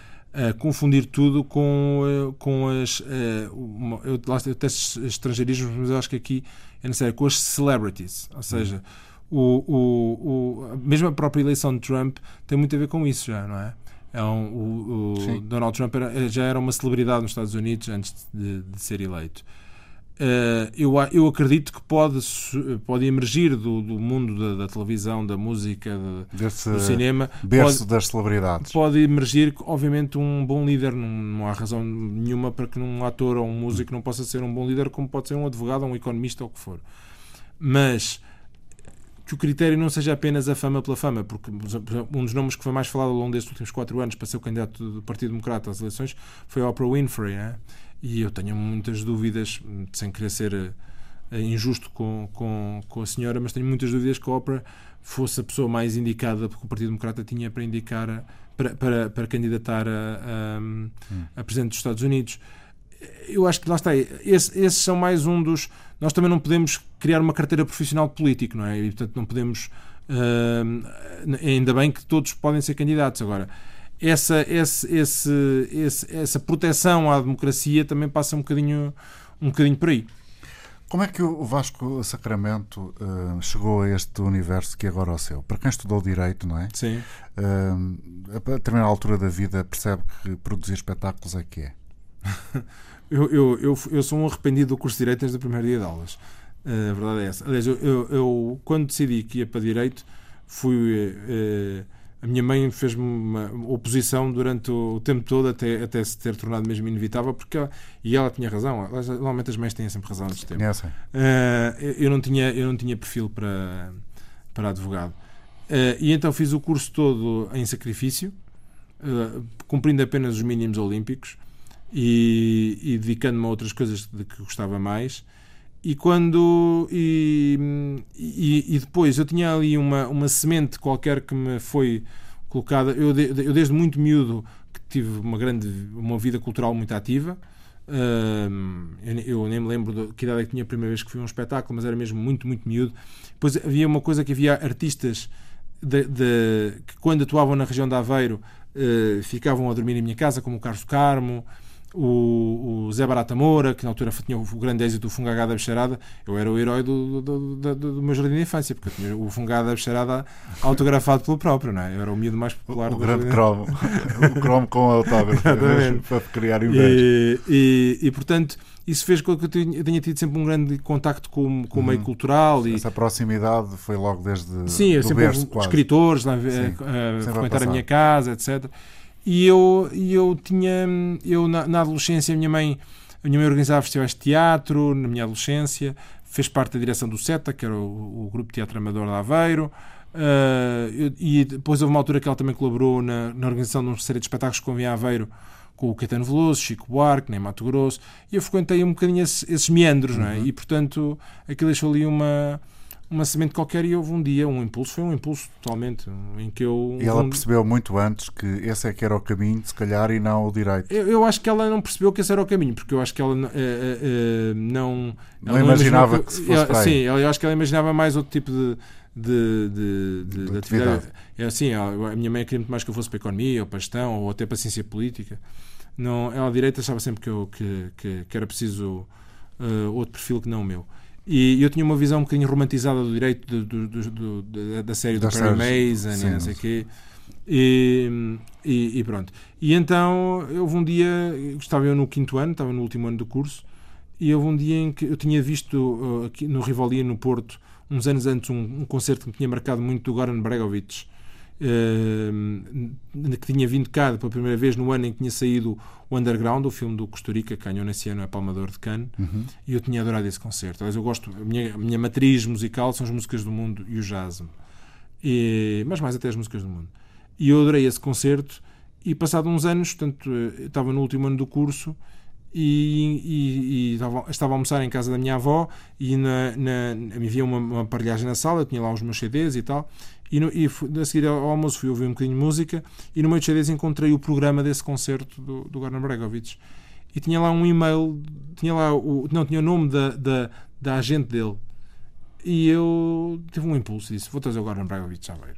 confundir tudo com, eh, com as. Eh, eu, eu testo estrangeirismos, mas eu acho que aqui é necessário, com as celebrities. Ou seja, o, o, o, mesmo a própria eleição de Trump tem muito a ver com isso já, não é? é um, o, o Donald Trump era, já era uma celebridade nos Estados Unidos antes de, de ser eleito. Uh, eu, eu acredito que pode, pode emergir do, do mundo da, da, televisão, da música, de, Desse do cinema. Berço pode, das celebridades. Pode emergir, obviamente, um bom líder. Não, não, há razão nenhuma para que um ator ou um músico não possa ser um bom líder, como pode ser um advogado ou um economista ou o que for. Mas que o critério não seja apenas a fama pela fama, porque um dos nomes que foi mais falado ao longo destes últimos quatro anos para ser o candidato do Partido Democrata às eleições foi a Oprah Winfrey. Né? E eu tenho muitas dúvidas, sem querer ser uh, injusto com, com, com a senhora, mas tenho muitas dúvidas que a Oprah fosse a pessoa mais indicada, porque o Partido Democrata tinha para indicar, para, para, para candidatar a, a, hum. a presidente dos Estados Unidos. Eu acho que lá está, esse, esses são mais um dos. Nós também não podemos criar uma carteira profissional de político, não é? E portanto não podemos. Uh, ainda bem que todos podem ser candidatos. Agora, essa, esse, esse, esse, essa proteção à democracia também passa um bocadinho, um bocadinho por aí. Como é que o Vasco Sacramento uh, chegou a este universo que agora é o seu? Para quem estudou Direito, não é? Sim. Uh, a determinada altura da vida percebe que produzir espetáculos é que é. [laughs] eu, eu, eu, eu, sou um arrependido do curso de Direito desde o primeiro dia de aulas. Uh, a verdade é essa. Aliás, eu, eu, eu, quando decidi que ia para Direito, fui a minha mãe fez-me uma oposição durante o tempo todo até, até se ter tornado mesmo inevitável porque ela, e ela tinha razão normalmente as mães têm sempre razão neste tempo. Uh, eu não tinha eu não tinha perfil para para advogado. Uh, e então fiz o curso todo em sacrifício uh, cumprindo apenas os mínimos olímpicos e, e dedicando-me a outras coisas de que gostava mais e quando e, e, e, depois eu tinha ali uma, uma semente qualquer que me foi colocada. Eu, de, eu desde muito miúdo que tive uma grande uma vida cultural muito ativa. Eu, nem me lembro que idade é que tinha a primeira vez que fui a um espetáculo mas era mesmo muito muito miúdo. Depois havia uma coisa que havia artistas de, de, que quando atuavam na região de Aveiro uh, ficavam a dormir em minha casa como o Carlos Carmo o, o Zé Barata Moura, que na altura tinha o grande êxito do Fungagá da Bexarada, eu era o herói do, do, do, do, meu jardim de infância, porque eu tinha o Fungagá da Bexarada autografado pelo próprio, não é? Eu era o miúdo mais popular o, o grande cromo, o cromo com autógrafo [laughs] para criar inveja. E, e, e, portanto, isso fez com que eu tenha, tenha tido sempre um grande contacto com, com o meio uhum. cultural. E... Essa proximidade foi logo desde Sim, eu sempre berço, escritores lá, a, a, a frequentar a minha casa, etc. E eu, eu tinha, eu na, na adolescência, a minha mãe, a minha mãe organizava festivais de teatro na minha adolescência, fez parte da direção do SETA, que era o, o Grupo de Teatro Amador de Aveiro. Uh, e depois houve uma altura que ela também colaborou na, na organização de uma série de espetáculos que convinha a Aveiro com o Caetano Veloso, Chico Buarque, nem Mato Grosso, e eu frequentei um bocadinho esses, esses meandros, uhum. não é? Uhum. E portanto aquilo deixou ali uma, uma semente qualquer e houve um dia um impulso, foi um impulso totalmente, em que eu... E ela um, percebeu muito antes que esse é que era o caminho, se calhar, e não o direito. Eu, eu acho que ela não percebeu que esse era o caminho, porque eu acho que ela uh, uh, não... Não imaginava que se fosse aí. Sim, eu acho que ela imaginava mais outro tipo de, de, de, de, de atividade. É assim, a minha mãe queria muito mais que eu fosse para a economia, ou para a gestão, ou até para a ciência política. Não, ela, a direita, achava sempre que, eu, que, que, que era preciso uh, outro perfil que não o meu. E eu tinha uma visão um bocadinho romantizada do direito do, do, do, da série do Perry Mason e não sei o quê. E, e, e, pronto. E então, houve um dia, estava eu no quinto ano, estava no último ano do curso, e houve um dia em que eu tinha visto uh, aqui no Rivoli, no Porto, uns anos antes, um, um, concerto que me tinha marcado muito do Goran Bregovic, que tinha vindo cá pela primeira vez no ano em que tinha saído o Underground, o filme do Costa Rica, que ganhou nesse ano a Palmador de Cannes, uhum. e eu tinha adorado esse concerto. Aliás, eu gosto, a minha, a minha matriz musical são as músicas do mundo e o jazz, e, mas mais até as músicas do mundo. E eu adorei esse concerto, e passado uns anos, portanto, estava no último ano do curso, e, e, e estava, estava, a almoçar em casa da minha avó e na, na, havia uma, uma aparelhagem na sala, eu tinha lá os meus CDs e tal, e, no, e a seguir ao almoço fui ouvir um bocadinho de música e no meio de CDs encontrei o programa desse concerto do, do Goran Bregovic. E tinha lá um e-mail, tinha lá o, não, tinha o nome da, da, da agente dele. E eu tive um impulso disse, vou trazer o Goran Bregovic a ver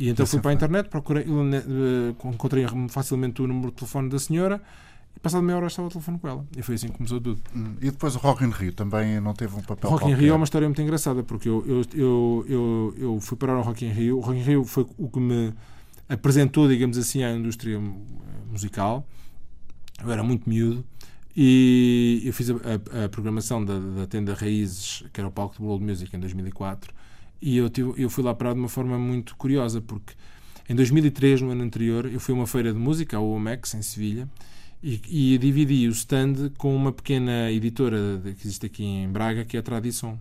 e então fui para a internet, procurei, eh, encontrei facilmente o número de telefone da senhora. e passado meia hora estava o telefone com ela. E foi assim que começou tudo. Hum, e depois o Rock in Rio também não teve um papel O Rock in Rio é uma história muito engraçada, porque eu, eu, eu, eu, eu fui parar ao Rock in Rio. O Rock in Rio foi o que me apresentou, digamos assim, à indústria musical. Eu era muito miúdo e eu fiz a, a, a programação da, da, tenda Raízes, que era o palco do World Music, em 2004. E eu, tive, eu fui lá parar de uma forma muito curiosa, porque em 2003, no ano anterior, eu fui a uma feira de música, a OMEX, em Sevilha, e, e dividi o stand com uma pequena editora que existe aqui em Braga, que é a Tradição,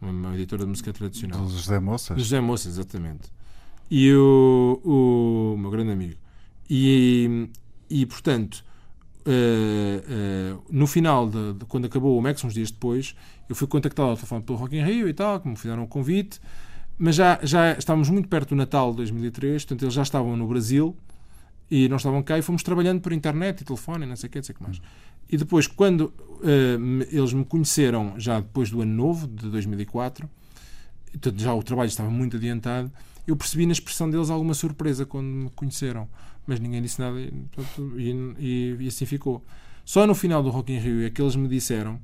uma editora de música tradicional. Dos José Moças? José Moças, exatamente. E o, o, meu grande amigo. E, e portanto, uh, uh, no final, de, de, quando acabou o Max, uns dias depois, eu fui contactado ao telefone pelo Rock in Rio e tal, que me fizeram um convite, mas já, já estávamos muito perto do Natal de 2003, portanto eles já estavam no Brasil e nós estávamos cá e fomos trabalhando por internet e telefone e não sei o que, não sei o que mais. E depois, quando uh, eles me conheceram, já depois do ano novo, de 2004, então já o trabalho estava muito adiantado, eu percebi na expressão deles alguma surpresa quando me conheceram. Mas ninguém disse nada e, e, e assim ficou. Só no final do Rock in Rio é que eles me disseram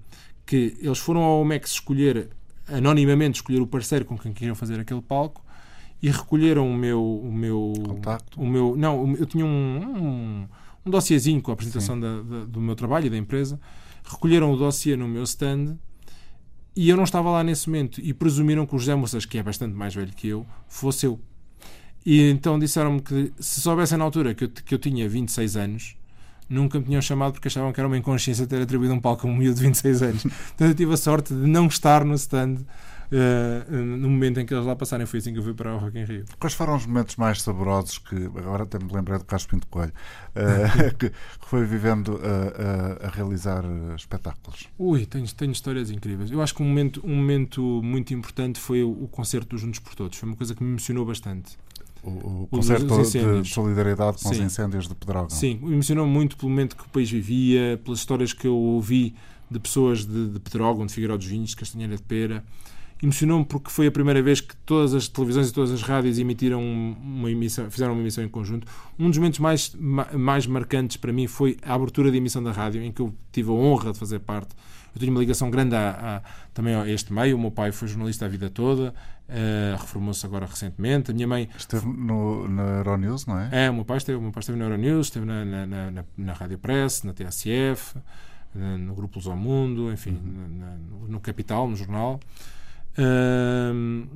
que eles foram ao Mex escolher, anonimamente escolher o parceiro com quem queriam fazer aquele palco e recolheram o meu o meu contacto? o meu não eu tinha um um, um dossiezinho com a apresentação da, da, do meu trabalho e da empresa. Recolheram o dossiê no meu stand e eu não estava lá nesse momento. E presumiram que o José Moças que é bastante mais velho que eu fosse eu. E então disseram-me que se soubessem na altura que eu, que eu tinha 26 anos nunca me tinham chamado porque achavam que era uma inconsciência ter atribuído um palco a um miúdo de 26 anos. [laughs] Então eu tive a sorte de não estar no stand uh, no momento em que eles lá passarem. Foi assim que eu fui para o Rock in Rio. Quais foram os momentos mais saborosos que, agora até me lembrei do Carlos Pinto Coelho, [laughs] uh, que foi vivendo uh, a realizar espetáculos? Ui, tenho, tenho histórias incríveis. Eu acho que um momento, um momento muito importante foi o, o concerto do Juntos por Todos. Foi uma coisa que me emocionou bastante. O, o concerto de solidariedade com Sim. os incêndios de Pedrógão. Sim, me emocionou muito pelo momento que o país vivia, pelas histórias que eu ouvi de pessoas de, de Pedrógão, de Figueiró dos Vinhos, de Castanheira de Pera, emocionou-me porque foi a primeira vez que todas as televisões e todas as rádios emitiram uma emissão, fizeram uma emissão em conjunto. Um dos momentos mais, mais marcantes para mim foi a abertura da emissão da rádio, em que eu tive a honra de fazer parte. Eu tenho uma ligação grande a, a também a este meio. O meu pai foi jornalista a vida toda, uh, reformou-se agora recentemente. A minha mãe. Esteve no, na Euronews, não é? É, o meu pai esteve, o meu pai esteve na Euronews, esteve na, na, na, na Rádio Press, na TSF, no Grupo Luz ao Mundo, enfim, uhum. no Capital, no jornal. Uh,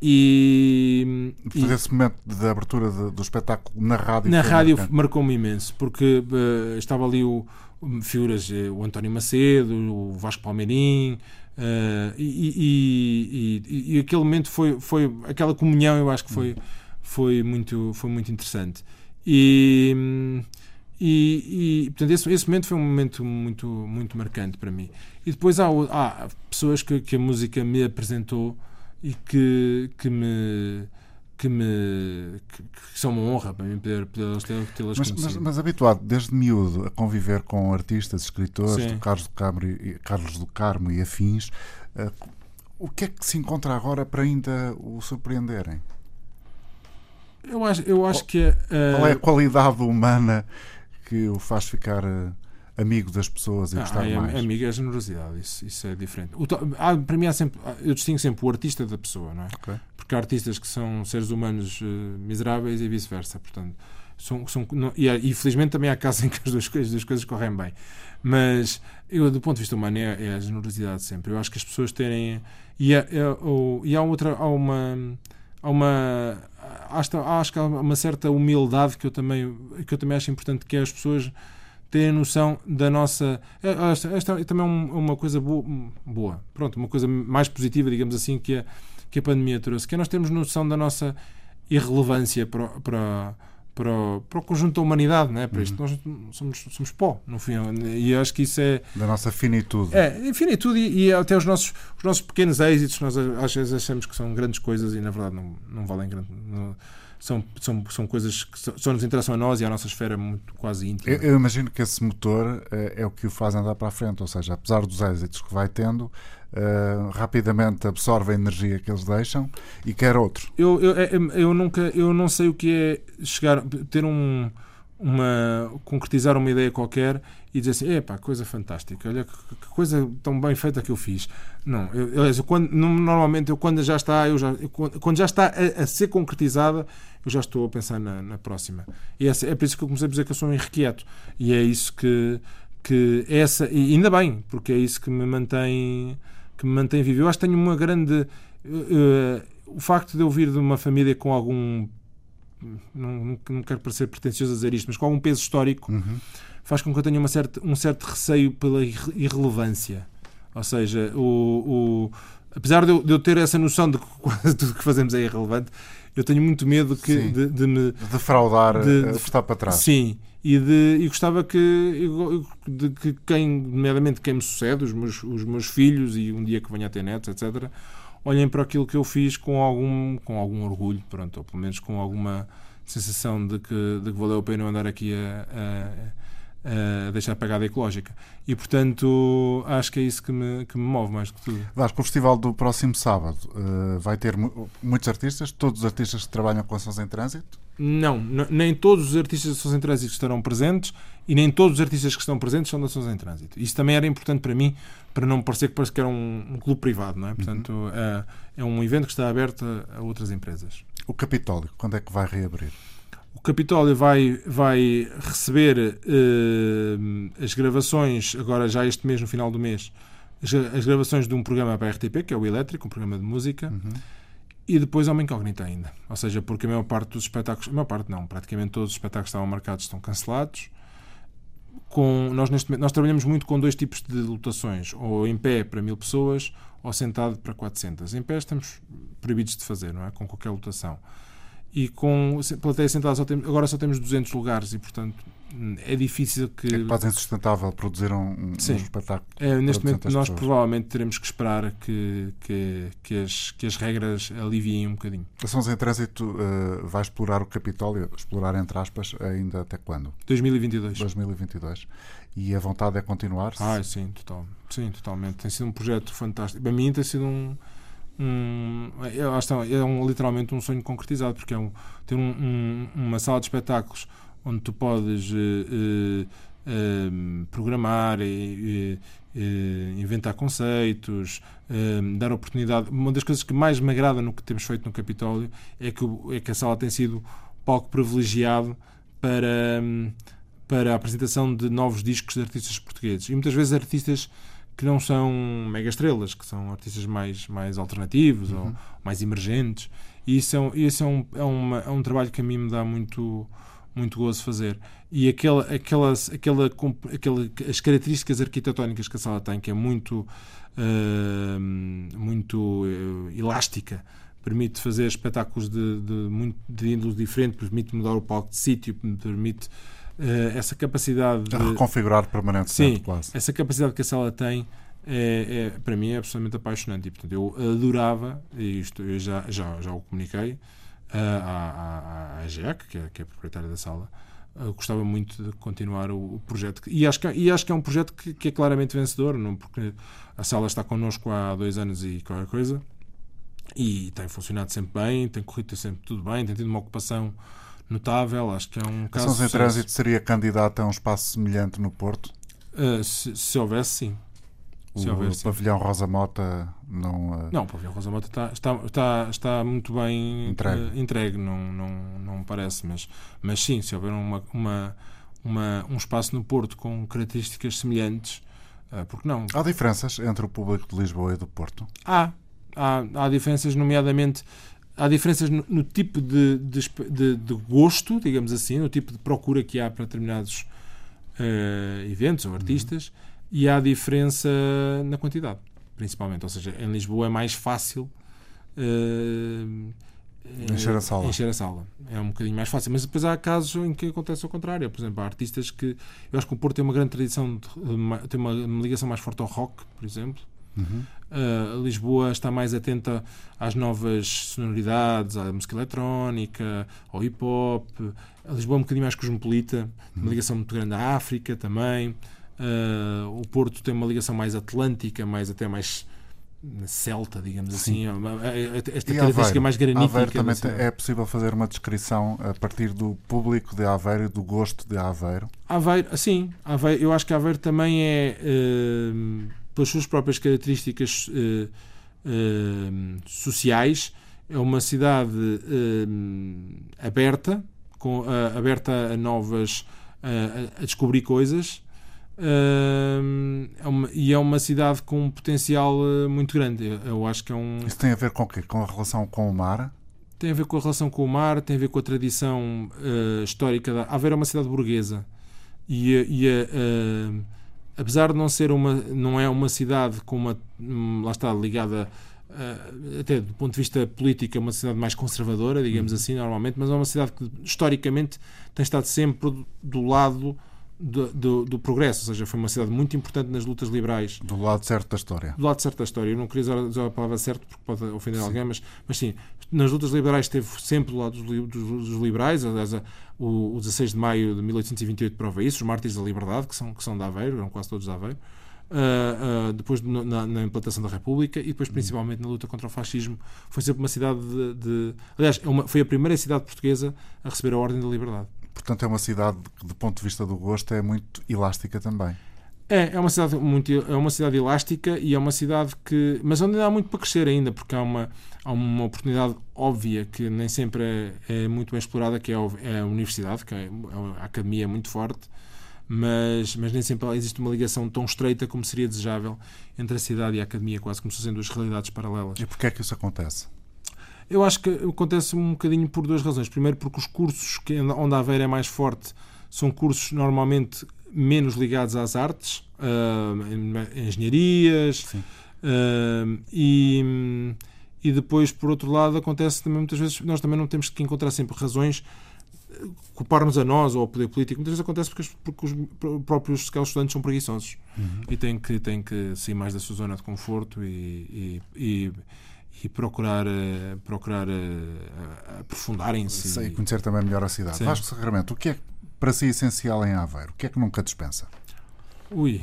e, e esse momento de abertura de, do espetáculo na rádio na rádio marcou-me imenso porque uh, estava ali o, figuras eh, o António Macedo o Vasco Palmeirim uh, e, e, e, aquele momento foi foi aquela comunhão eu acho que foi foi muito foi muito interessante. E e, e portanto, esse, esse, momento foi um momento muito, muito marcante para mim. E depois há, há pessoas que, que, a música me apresentou e que, que me que me que, que são uma honra para mim poder, poder tê-las mas, mas, mas, habituado desde miúdo a conviver com artistas, escritores, do Carlos, do Carmo, Carlos do Carmo e afins, uh, o que é que se encontra agora para ainda o surpreenderem? Eu acho, eu acho que. Uh... Qual é a qualidade humana que o faz ficar. Uh, amigo das pessoas e ah, gostar é, mais. Amigo é generosidade, isso, isso é diferente. O, há, para mim, há sempre, eu distingo sempre o artista da pessoa, não é? Okay. Porque há artistas que são seres humanos uh, miseráveis e vice-versa, portanto. São, são, não, e, e felizmente também há casos [laughs] em que as duas, as duas coisas correm bem. Mas eu, do ponto de vista humano, é, é a generosidade sempre. Eu acho que as pessoas terem. E, é, é, ou, e há outra. Há uma. Há uma acho, acho que há uma certa humildade que eu também, que eu também acho importante, que é as pessoas terem noção da nossa. É, esta, esta é também uma coisa boa, boa, pronto, uma coisa mais positiva, digamos assim, que a, que a pandemia trouxe, que é nós termos noção da nossa irrelevância para, para, para, o, para o conjunto da humanidade, não é? para isto. Uhum. Nós somos, somos pó, no fim, e acho que isso é. Da nossa finitude. É, finitude e, e até os nossos, os nossos pequenos êxitos, nós às vezes achamos que são grandes coisas e na verdade não, não valem grande. Não, são, são, são coisas que só, só nos interessam a nós e à nossa esfera muito quase íntima. Eu, eu imagino que esse motor é, é, o que o faz andar para a frente, ou seja, apesar dos êxitos que vai tendo, uh, rapidamente absorve a energia que eles deixam e quer outro. Eu, eu, é, eu nunca, eu não sei o que é chegar, ter um uma concretizar uma ideia qualquer e dizer assim, epá, coisa fantástica, olha que, que, coisa tão bem feita que eu fiz. Não, eu, eu, quando, normalmente eu quando já está, eu já, eu, quando já está a, a, ser concretizada, eu já estou a pensar na, na próxima. E é, é por isso que eu comecei a dizer que eu sou um irrequieto. E é isso que, que essa, e ainda bem, porque é isso que me mantém que me mantém vivo. Eu acho que tenho uma grande uh, o facto de eu vir de uma família com algum não, não quero parecer pretencioso a dizer isto, mas com algum peso histórico, uhum. faz com que eu tenha uma certa, um certo receio pela irrelevância. Ou seja, o, o apesar de eu, de eu, ter essa noção de que [laughs] quase tudo que fazemos é irrelevante, eu tenho muito medo que, de, de, me. Defraudar, de, de estar para trás. Sim. E, de, e gostava que, de, que quem, nomeadamente quem me sucede, os meus, os meus filhos e um dia que venha a ter netos, etc., olhem para aquilo que eu fiz com algum, com algum orgulho, pronto, ou pelo menos com alguma sensação de que, de que valeu a pena andar aqui a, a, a deixar pagada ecológica. E, portanto, acho que é isso que me, que me move mais que tudo. Vasco, o festival do próximo sábado uh, vai ter muitos artistas, todos os artistas que trabalham com ações em trânsito? Não, nem todos os artistas de ações em trânsito estarão presentes e nem todos os artistas que estão presentes são de ações em trânsito. Isso também era importante para mim, para não parecer que parece que era um, um clube privado, não é? Portanto, uhum. é, é, um evento que está aberto a, a, outras empresas. O Capitólio, quando é que vai reabrir? O Capitólio vai, vai receber uh, as gravações, agora já este mês, no final do mês, as, as, gravações de um programa para a RTP, que é o Elétrico, um programa de música. Uhum e depois é uma incógnita ainda. Ou seja, porque a maior parte dos espetáculos, a maior parte não, praticamente todos os espetáculos que estavam marcados estão cancelados. Com, nós, neste, nós trabalhamos muito com dois tipos de lotações, ou em pé para mil pessoas, ou sentado para 400. Em pé estamos proibidos de fazer, não é? Com qualquer lotação. E com plateia sentada só temos, agora só temos 200 lugares e, portanto, é difícil que. É quase insustentável produzir um, um espetáculo. É, neste momento, nós pessoas. provavelmente teremos que esperar que, que, que, as, que as regras aliviem um bocadinho. Ações em Trânsito uh, vai explorar o Capitólio, explorar entre aspas, ainda até quando? 2022. 2022. E a vontade é continuar? -se? Ah, sim, total. sim, totalmente. Tem sido um projeto fantástico. Para mim, tem sido um. Um, é, é um, literalmente um sonho concretizado, porque é um, ter um, um, uma sala de espetáculos onde tu podes uh, uh, programar e inventar conceitos, dar oportunidade. Uma das coisas que mais me agrada no que temos feito no Capitólio é que, é que a sala tem sido palco privilegiado para, para a apresentação de novos discos de artistas portugueses. E muitas vezes artistas que não são mega estrelas, que são artistas mais, mais alternativos uhum. ou mais emergentes. E isso, é, isso é, um, é, uma, é um trabalho que a mim me dá muito muito gozo fazer. E aquela, aquelas, aquela, aquela, as características arquitetónicas que a sala tem, que é muito, uh, muito uh, elástica, permite fazer espetáculos de, de, muito, de índole diferente, permite mudar o palco de sítio, permite essa capacidade de. reconfigurar permanentemente, sim, quase. Essa capacidade que a sala tem é, é, para mim é absolutamente apaixonante. E, portanto, eu adorava, e isto eu já, já, já o comuniquei à, à, à GEAC, que é, que é a proprietária da sala, eu gostava muito de continuar o, o projeto. E acho, que, e acho que é um projeto que, que, é claramente vencedor, não porque a sala está connosco há dois anos e qualquer coisa, e tem funcionado sempre bem, tem corrido sempre tudo bem, tem tido uma ocupação notável. Acho que é um caso. A São Sem Trânsito seria candidata a um espaço semelhante no Porto? Uh, se, se houvesse, sim. Se o pavilhão Rosa Mota não. Uh... Não, o pavilhão Rosa Mota está, está, está, está muito bem entregue, uh, entregue não, não, não parece, mas, mas sim, se houver uma, uma, uma, um espaço no Porto com características semelhantes, porque não? Há diferenças entre o público de Lisboa e do Porto? Há. Há, há diferenças, nomeadamente. Há diferenças no, no tipo de, de, de, gosto, digamos assim, no tipo de procura que há para determinados eventos ou artistas. Uhum e há diferença na quantidade, principalmente. Ou seja, em Lisboa é mais fácil uh, encher, a sala. encher a sala. É um bocadinho mais fácil. Mas depois há casos em que acontece ao contrário. Por exemplo, há artistas que. Eu acho que o Porto tem uma grande tradição, de, tem uma, uma ligação mais forte ao rock, por exemplo. Uhum. Uh, Lisboa está mais atenta às novas sonoridades, à música eletrónica, ao hip hop. A Lisboa é um bocadinho mais cosmopolita, uhum. uma ligação muito grande à África também. Uh, o Porto tem uma ligação mais atlântica, mais até mais celta, digamos Sim. assim, esta característica mais granítica. Aveiro também tem, é possível fazer uma descrição a partir do público de Aveiro e do gosto de Aveiro? Aveiro, sim, Aveiro, eu acho que Aveiro também é, uh, pelas suas próprias características uh, sociais, é uma cidade aberta, com, aberta a novas, a descobrir coisas, Uh, é uma, e é uma cidade com um potencial uh, muito grande. Eu, eu, acho que é um. Isso tem a ver com o quê? Com a relação com o mar? Tem a ver com a relação com o mar, tem a ver com a tradição uh, histórica. Da... Aveiro é uma cidade burguesa e, e apesar de não ser uma, não é uma cidade com uma, hum, lá está ligada até do ponto de vista político, é uma cidade mais conservadora, digamos uhum. assim, normalmente, mas é uma cidade que historicamente tem estado sempre do lado do, do, do, progresso, ou seja, foi uma cidade muito importante nas lutas liberais. Do lado certo da história. Do lado certo da história. Eu não queria usar a palavra certo porque pode ofender sim. alguém, mas, mas sim, nas lutas liberais esteve sempre do lado dos, dos, dos liberais. Aliás, o, o 16 de maio de 1828 prova isso, os mártires da liberdade, que são, que são de Aveiro, eram quase todos de Aveiro. Uh, uh, depois na, na, implantação da República e depois principalmente na luta contra o fascismo foi sempre uma cidade de, de aliás é uma, foi a primeira cidade portuguesa a receber a Ordem da Liberdade Portanto, é uma cidade que, do ponto de vista do gosto, é muito elástica também. É, é uma cidade muito é uma cidade elástica e é uma cidade que mas onde há muito para crescer ainda porque há uma há uma oportunidade óbvia que nem sempre é, é muito bem explorada que é a, é universidade que é, a academia é muito forte mas mas nem sempre existe uma ligação tão estreita como seria desejável entre a cidade e a academia quase como se fossem duas realidades paralelas e porquê é que isso acontece eu acho que acontece um bocadinho por duas razões. Primeiro, porque os cursos que, onde a Aveira é mais forte são cursos normalmente menos ligados às artes, uh, engenharias, uh, e, e depois, por outro lado, acontece também muitas vezes, nós também não temos que encontrar sempre razões culpar-nos a nós ou ao poder político. Muitas vezes acontece porque, porque os próprios estudantes são preguiçosos uhum. e têm que, têm que sair mais da sua zona de conforto e, e, e e procurar, eh, procurar eh, aprofundarem-se. E conhecer também melhor a cidade. Sim. Vasco Sacramento, o que é para si essencial em Aveiro? O que é que nunca dispensa? Ui,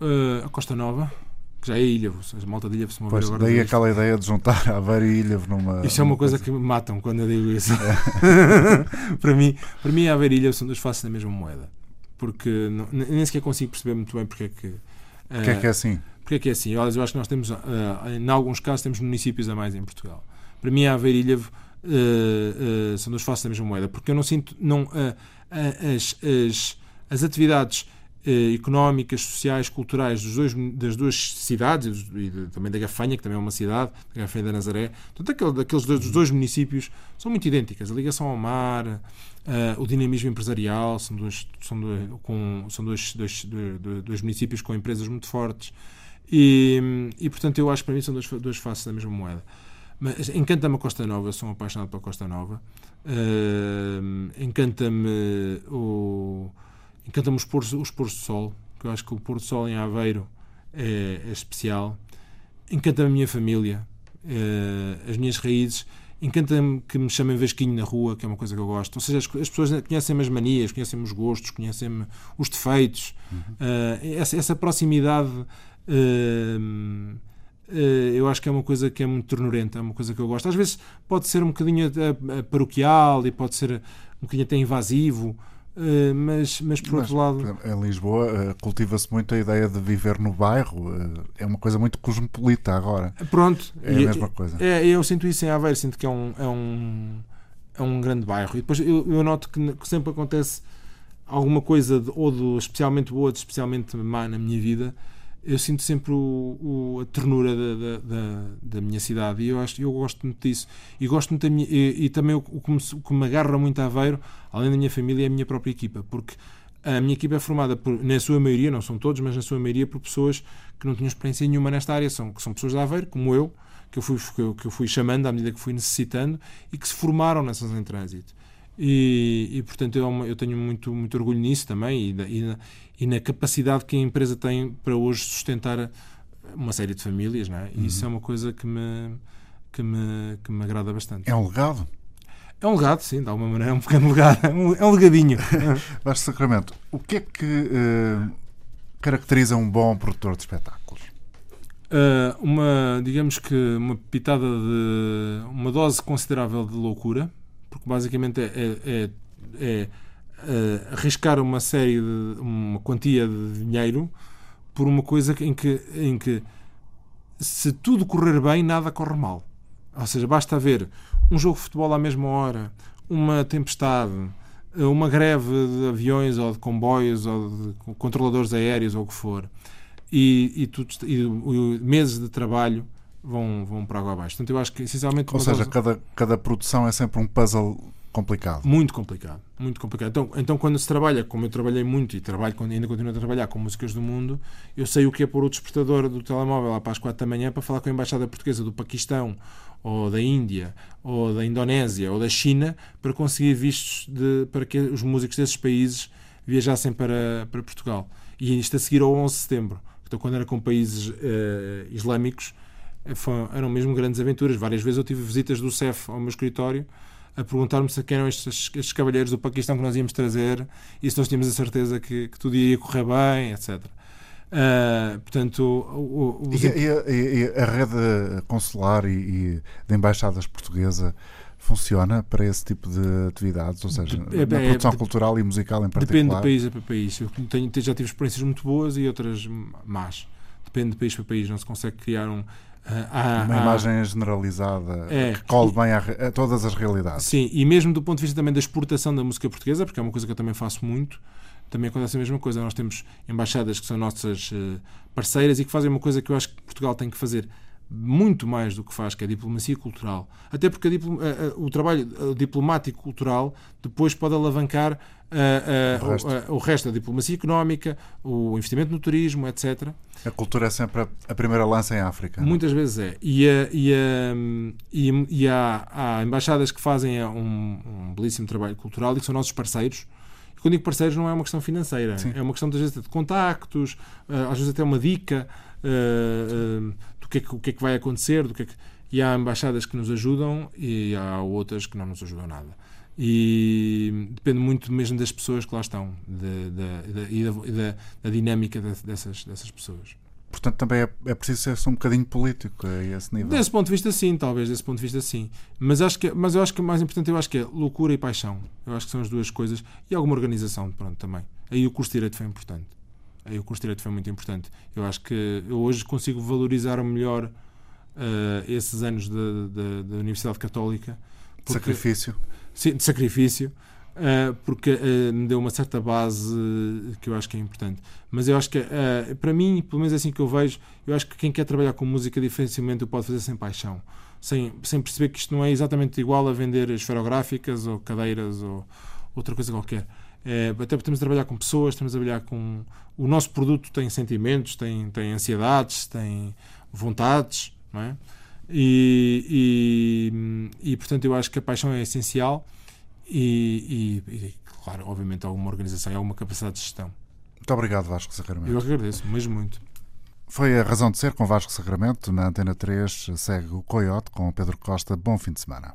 uh, a Costa Nova, que já é Ilhavo, a malta de Ilhavo se pois, agora. Daí aquela ideia de juntar [laughs] Aveiro e Ilhavo numa. Isso é uma coisa, coisa, que me matam quando eu digo isso. É. [laughs] para, mim, para mim, Aveiro e Ilhavo são duas faces da mesma moeda. Porque não, nem sequer consigo perceber muito bem porque é que. Porque é que é assim? Porque é que é assim? Eu, eu acho que nós temos, uh, em alguns casos, temos municípios a mais em Portugal. Para mim, a Aveiro uh, uh, são duas faces da mesma moeda, porque eu não sinto. Não, as, as, as atividades económicas, sociais, culturais dos dois, das duas cidades e também da Gafanha, que também é uma cidade, da Gafanha da Nazaré, portanto, aquele, daqueles dois, dos dois municípios são muito idênticas. A ligação ao mar, uh, o dinamismo empresarial, são dois, são dois, com, são dois, dois, dois, municípios com empresas muito fortes. E, e portanto, eu acho que para mim são duas, duas faces da mesma moeda. Mas encanta-me a Costa Nova, sou um apaixonado pela Costa Nova. Uh, encanta-me o encanta-me os pôr, os pôr do sol, que eu acho que o pôr do sol em Aveiro é, é especial. Encanta-me a minha família, eh, as minhas raízes. Encanta-me que me chamem Vasquinho na rua, que é uma coisa que eu gosto. Ou seja, as, as pessoas conhecem-me as manias, conhecem-me os gostos, conhecem-me os defeitos. Uhum. essa, essa, proximidade eu acho que é uma coisa que é muito ternurenta, é uma coisa que eu gosto. Às vezes pode ser um bocadinho paroquial e pode ser um bocadinho até invasivo, Uh, mas, mas por mas, outro lado. Em Lisboa uh, cultiva-se muito a ideia de viver no bairro, uh, é uma coisa muito cosmopolita agora. Pronto, é a mesma coisa. É, eu sinto isso em Aveiro, sinto que é um, é um, é um grande bairro. E depois eu, eu noto que, que, sempre acontece alguma coisa, de, ou do especialmente boa, ou de especialmente má na minha vida, eu sinto sempre o, o, a ternura da, da, da, minha cidade e eu, acho, eu gosto muito disso. E gosto muito minha, e, e, também o, o, que me, o, que me, agarra muito a Aveiro, além da minha família, é a minha própria equipa, porque a minha equipa é formada, por, na sua maioria, não são todos, mas na sua maioria, por pessoas que não tinham experiência nenhuma nesta área, são, que são pessoas de Aveiro, como eu, que eu fui, que eu, que eu fui chamando à medida que fui necessitando e que se formaram nessas em trânsito. E, e, portanto eu, eu, tenho muito, muito orgulho nisso também e, e, e, na capacidade que a empresa tem para hoje sustentar uma série de famílias, não é? E uhum. isso é uma coisa que me, que, me, que me agrada bastante. É um legado? É um legado, sim, de alguma maneira, é um pequeno legado, é um legadinho. [laughs] Vasco Sacramento, o que é que uh, caracteriza um bom produtor de espetáculos? Uh, uma, digamos que uma pitada de. uma dose considerável de loucura, porque basicamente é, é, é, é uh, arriscar uma série de uma quantia de dinheiro por uma coisa em que, em que se tudo correr bem, nada corre mal. Ou seja, basta haver um jogo de futebol à mesma hora, uma tempestade, uma greve de aviões ou de comboios ou de controladores aéreos ou o que for, e, e, tudo, e, e meses de trabalho vão, vão para água abaixo. Portanto, eu acho que essencialmente. Ou seja, cada, cada produção é sempre um puzzle complicado. Muito complicado, muito complicado. Então, então quando se trabalha, como eu trabalhei muito e trabalho, ainda continuo a trabalhar com músicas do mundo, eu sei o que é pôr o despertador do telemóvel lá para as 4 da manhã para falar com a embaixada portuguesa do Paquistão ou da Índia ou da Indonésia ou da China para conseguir vistos de, para que os músicos desses países viajassem para, para Portugal. E isto a seguir ao 11 de setembro. Então, quando era com países uh, islâmicos, foi, eram mesmo grandes aventuras. Várias vezes eu tive visitas do CEF ao meu escritório a perguntar-me se quem eram estes, estes cavalheiros do Paquistão que nós íamos trazer e se nós tínhamos a certeza que, que tudo ia correr bem, etc. Uh, ah, portanto, o, o... E, a, e, a, rede consular e, e da embaixadas portuguesa funciona para esse tipo de atividades, ou seja, é, na produção é, cultural e musical em particular? Depende de país para país. Eu tenho, já tive experiências muito boas e outras más. Depende de país para país. Não se consegue criar um Há, uma há, imagem generalizada é, que colhe bem a, a, todas as realidades. Sim, e mesmo do ponto de vista também da exportação da música portuguesa, porque é uma coisa que eu também faço muito, também acontece a mesma coisa. Nós temos embaixadas que são nossas uh, parceiras e que fazem uma coisa que eu acho que Portugal tem que fazer muito mais do que faz, que é a diplomacia cultural. Até porque uh, uh, o trabalho diplomático cultural depois pode alavancar o resto. o, resto da diplomacia económica, o investimento no turismo, etc. A cultura é sempre a primeira lança em África. É? Muitas vezes é. E, a, e, a, e, e há, há, embaixadas que fazem um, um, belíssimo trabalho cultural e que são nossos parceiros. E quando digo parceiros, não é uma questão financeira, Sim. é uma questão, às vezes, de contactos, eh, às vezes até uma dica uh, uh, do que, é que, o que é que vai acontecer. Do que, é que... E há embaixadas que nos ajudam e há outras que não nos ajudam nada e depende muito mesmo das pessoas que lá estão de, de, de, e da, da, dinâmica dessas, dessas pessoas. Portanto, também é, é preciso ser um bocadinho político a esse nível. Desse ponto de vista, sim, talvez, desse ponto de vista, sim. Mas, acho que, mas eu acho que o mais importante eu acho que é loucura e paixão. Eu acho que são as duas coisas. E alguma organização, pronto, também. Aí o curso de Direito foi importante. Aí o curso de Direito foi muito importante. Eu acho que eu hoje consigo valorizar melhor uh, esses anos da Universidade Católica. Porque, Sacrifício sim, de sacrifício, uh, porque uh, me deu uma certa base que eu acho que é importante. Mas eu acho que, para mim, pelo menos é assim que eu vejo, eu acho que quem quer trabalhar com música, dificilmente o pode fazer sem paixão. Sem, sem perceber que isto não é exatamente igual a vender esferográficas ou cadeiras ou outra coisa qualquer. É, até porque temos de trabalhar com pessoas, temos de trabalhar com. O nosso produto tem sentimentos, tem, tem ansiedades, tem vontades, não é? E, e, e, portanto eu acho que a paixão é essencial e, e, claro, obviamente alguma organização e alguma capacidade de gestão. Muito obrigado Vasco Sacramento. Eu agradeço, mesmo muito. Foi a razão de ser com Vasco Sacramento. Na Antena 3 segue o Coyote com Pedro Costa. Bom fim de semana.